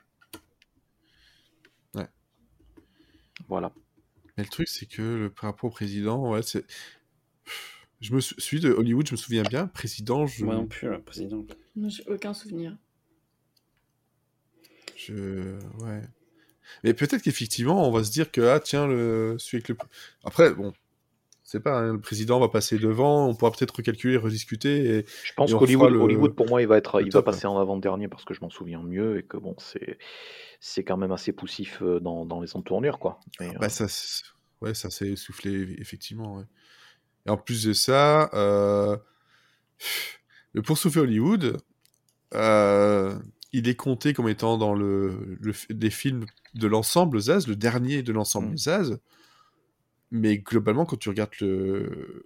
Ouais. Voilà. Mais le truc, c'est que le par rapport au président, ouais, c'est. Je me celui de Hollywood, je me souviens bien. Président, je. Moi non plus, le président. Moi, J'ai aucun souvenir. Je... Ouais. Mais peut-être qu'effectivement, on va se dire que, ah, tiens, le... celui avec le... Après, bon, c'est pas, hein, le président va passer devant, on pourra peut-être recalculer, rediscuter, et Je pense qu'Hollywood, le- Hollywood, pour moi, il va être, il va passer en avant-dernier parce que je m'en souviens mieux et que bon, c'est, c'est quand même assez poussif euh, dans, dans les entournures, quoi. Mais, euh, bah, ça, s- ouais, ça s'est essoufflé, effectivement. ouais. Et en plus de ça, euh... le Pour sauver Hollywood, euh, il est compté comme étant dans le, des films de l'ensemble Zaz, le dernier de l'ensemble Mm. Zaz. Mais globalement, quand tu regardes le,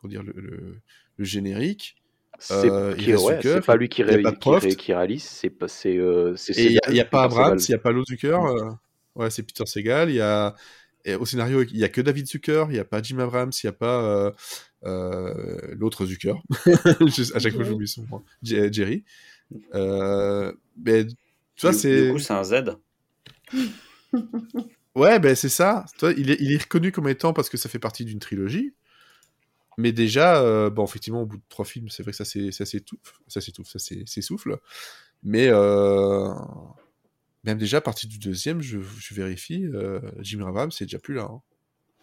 comment dire, le, le- le générique, c'est, euh, ouais, pas lui qui, y ré- pas qui, ré- Proft. qui réalise, c'est, pas- c'est, euh, il n'y a, y pas Peter Abrams, Segal. il n'y a pas Lo Zucker, euh, ouais, c'est Peter Segal, il y a, et au scénario, il n'y a que David Zucker, il n'y a pas Jim Abrams, il n'y a pas euh, euh, l'autre Zucker. À chaque fois, Jerry. j'oublie son nom. Jerry. Euh, mais tu vois, Du- c'est. Du coup, c'est un Z. Ouais, ben c'est ça. Toi, il, est, il est reconnu comme étant parce que ça fait partie d'une trilogie. Mais déjà, euh, bon, effectivement, au bout de trois films, c'est vrai que ça s'étouffe, ça s'étouffe, ça s'essouffle. Mais euh, même déjà, à partir du deuxième, je, je vérifie, euh, Jim Abrams, c'est déjà plus là. hein.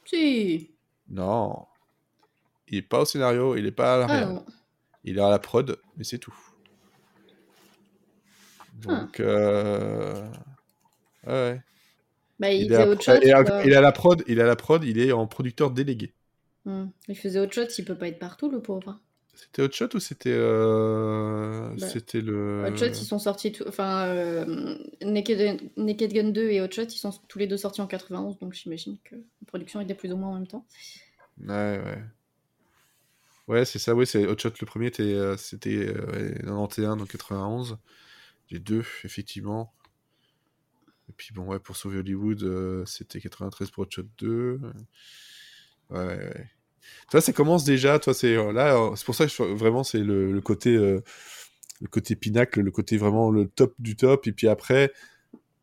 Si. Non. Il est pas au scénario, il est pas à la Ah réal. Il est à la prod, mais c'est tout. Donc, euh... ouais, ouais. Bah, il, faisait autre chose. à la prod, il est à la prod, il est en producteur délégué. Hmm. Il faisait autre chose, il peut pas être partout, le pauvre. C'était Hot Shot ou c'était euh, Bah, c'était le Hot Shot, ils sont sortis, tout- enfin, euh, Naked, Naked Gun 2 et Hot Shot, ils sont tous les deux sortis en 91, donc j'imagine que la production était plus ou moins en même temps. Ouais, ouais. Ouais, c'est ça, oui, c'est Hot Shot le premier, euh, c'était euh, ouais, 91, donc 91. Les deux, effectivement. Et puis bon, ouais, pour sauver Hollywood, euh, c'était 93 pour Hot Shot 2. Ouais, ouais. Toi, ça commence déjà, toi, c'est euh, là, euh, c'est pour ça que vraiment, c'est le, côté, le côté pinacle, le côté vraiment le top du top, et puis après,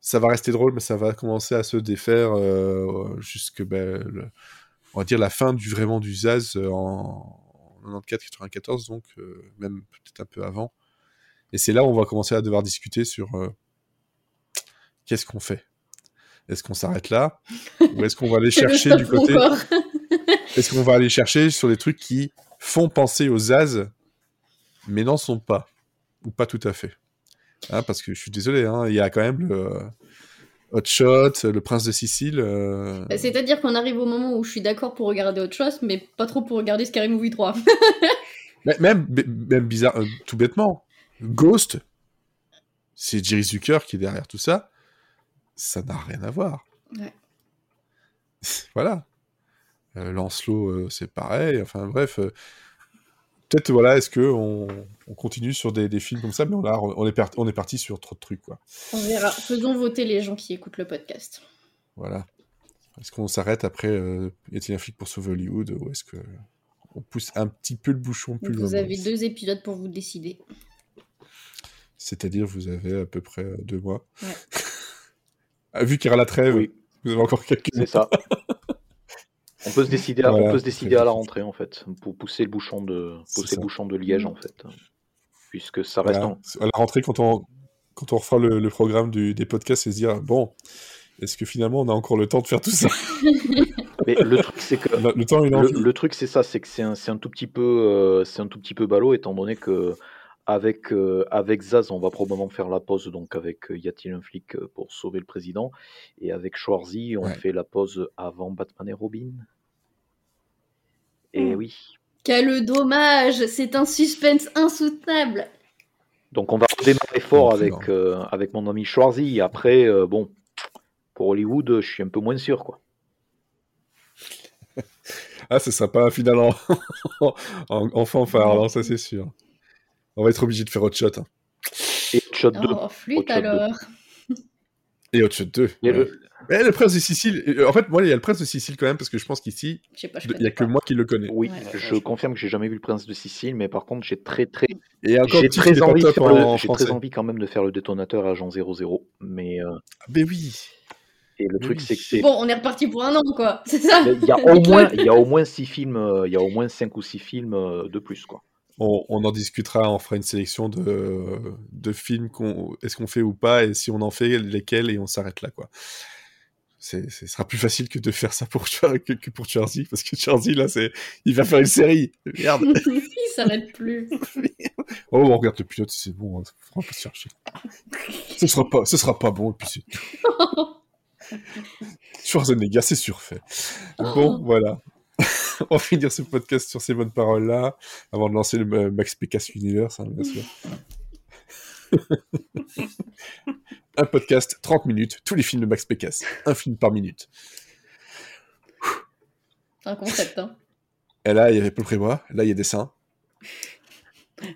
ça va rester drôle, mais ça va commencer à se défaire jusque, ben, on va dire la fin du vraiment du Zaz en, en 94-94, donc même peut-être un peu avant. Et c'est là où on va commencer à devoir discuter sur qu'est-ce qu'on fait? Est-ce qu'on s'arrête là? Ou est-ce qu'on va aller chercher du côté. Est-ce qu'on va aller chercher sur des trucs qui font penser aux Zaz, mais n'en sont pas? Ou pas tout à fait? Hein, Parce que je suis désolé, hein, il y a quand même le euh, Hot Shot, le Prince de Sicile. euh, Bah, C'est-à-dire qu'on arrive au moment où je suis d'accord pour regarder autre chose, mais pas trop pour regarder Scary Movie 3. Mais- Même, même bizarre, euh, tout bêtement, Ghost, c'est Jerry Zucker qui est derrière tout ça. Ça n'a rien à voir. Ouais. voilà. Euh, Lancelot, euh, c'est pareil. Enfin bref. euh, Peut-être, voilà, est-ce que on, on continue sur des, des films comme ça, mais on, a- on, est, par- on est parti sur trop de trucs, quoi. On verra. Faisons voter les gens qui écoutent le podcast. Voilà. Est-ce qu'on s'arrête après Y a-t-il un flic pour sauver Hollywood Ou est-ce que on pousse un petit peu le bouchon plus Vous loin? avez deux épisodes pour vous décider. C'est-à-dire, vous avez à peu près deux mois. Ouais. Ah, Vu qu'il y aura la trêve, Oui. vous avez encore quelques C'est ça. On peut se décider, à, Voilà, on peut se décider à la rentrée en fait, pour pousser le bouchon de pousser le bouchon de Liège en fait, puisque ça reste Voilà. en... À la rentrée, quand on, quand on refera le, le programme du- des podcasts, et se dire bon, est-ce que finalement on a encore le temps de faire tout ça? Mais le truc c'est que le, le temps, le, le truc c'est ça, c'est que c'est un, un tout petit peu euh, c'est un tout petit peu ballot étant donné que avec euh, avec Zaz on va probablement faire la pause donc avec euh, y a-t-il un flic euh, pour sauver le président? Et avec Schwarzy on Ouais. fait la pause avant Batman et Robin. Et Hmm. oui. Quel dommage C'est un suspense insoutenable Donc on va redémarrer fort avec, euh, avec mon ami Schwarzy. Après, euh, bon, pour Hollywood, je suis un peu moins sûr. quoi. Ah, ce sera pas un final en, en, en fanfare, ça c'est sûr. On va être obligé de faire Hot Shot. hein. Et Shot 2. Oh, flûte alors Et Hot Shot 2. Et ouais. le- Mais le prince de Sicile, euh, en fait, moi, il y a le prince de Sicile quand même, parce que je pense qu'ici, il y a que pas. moi qui le connais. Oui, Ouais. je confirme que j'ai jamais vu le Prince de Sicile, mais par contre, j'ai très très, Et encore, j'ai très envie, de faire le- j'ai très envie quand même de faire le détonateur agent 00. Mais euh, Ah, Mais oui. et le Mais truc oui. c'est que c'est Bon, on est reparti pour un an, quoi. C'est ça il y a au moins il y a au moins six films, euh, il y a au moins cinq ou six films euh, de plus quoi. On, on en discutera, on fera une sélection de, de films qu'on est-ce qu'on fait ou pas, et si on en fait, lesquels, et on s'arrête là, quoi. Ce sera plus facile que de faire ça pour, que, que pour Charzy, parce que Charzy, là, c'est, il va faire une série. Merde. Il s'arrête plus. Oh, on regarde le pilote, c'est bon, hein, faut pas se chercher. Ce sera pas, ce sera pas bon, et puis c'est tout. Schwarzenegger, c'est surfait. Bon, voilà. on va finir ce podcast sur ces bonnes paroles-là, avant de lancer le euh, Max Pécasse Universe, hein, bien sûr. un podcast, 30 minutes, tous les films de Max Pécasse, un film par minute. Un concept, hein. Et là, il y avait Paul Prébois, là, il y a des seins,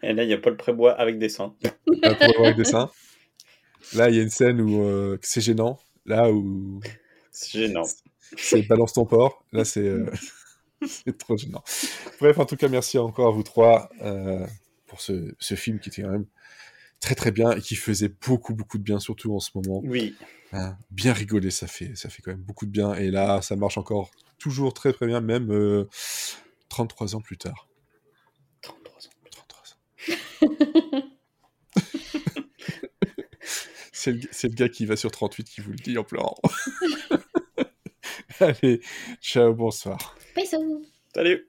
Et là, il y a Paul Prébois avec des seins. un Prébois avec des seins. Là, il y a une scène où euh, c'est gênant, là où C'est gênant. c'est balance ton porc. Là, c'est euh, c'est trop gênant. Bref, en tout cas, merci encore à vous trois euh, pour ce, ce film qui était quand même très très bien et qui faisait beaucoup beaucoup de bien, surtout en ce moment. Oui. Hein, bien rigoler, ça fait ça fait quand même beaucoup de bien. Et là, ça marche encore toujours très très bien, même euh, 33 ans plus tard. 33 ans. 33 ans. c'est le, c'est le gars qui va sur 38 qui vous le dit en pleurant. Allez, ciao, bonsoir. Bisous Salut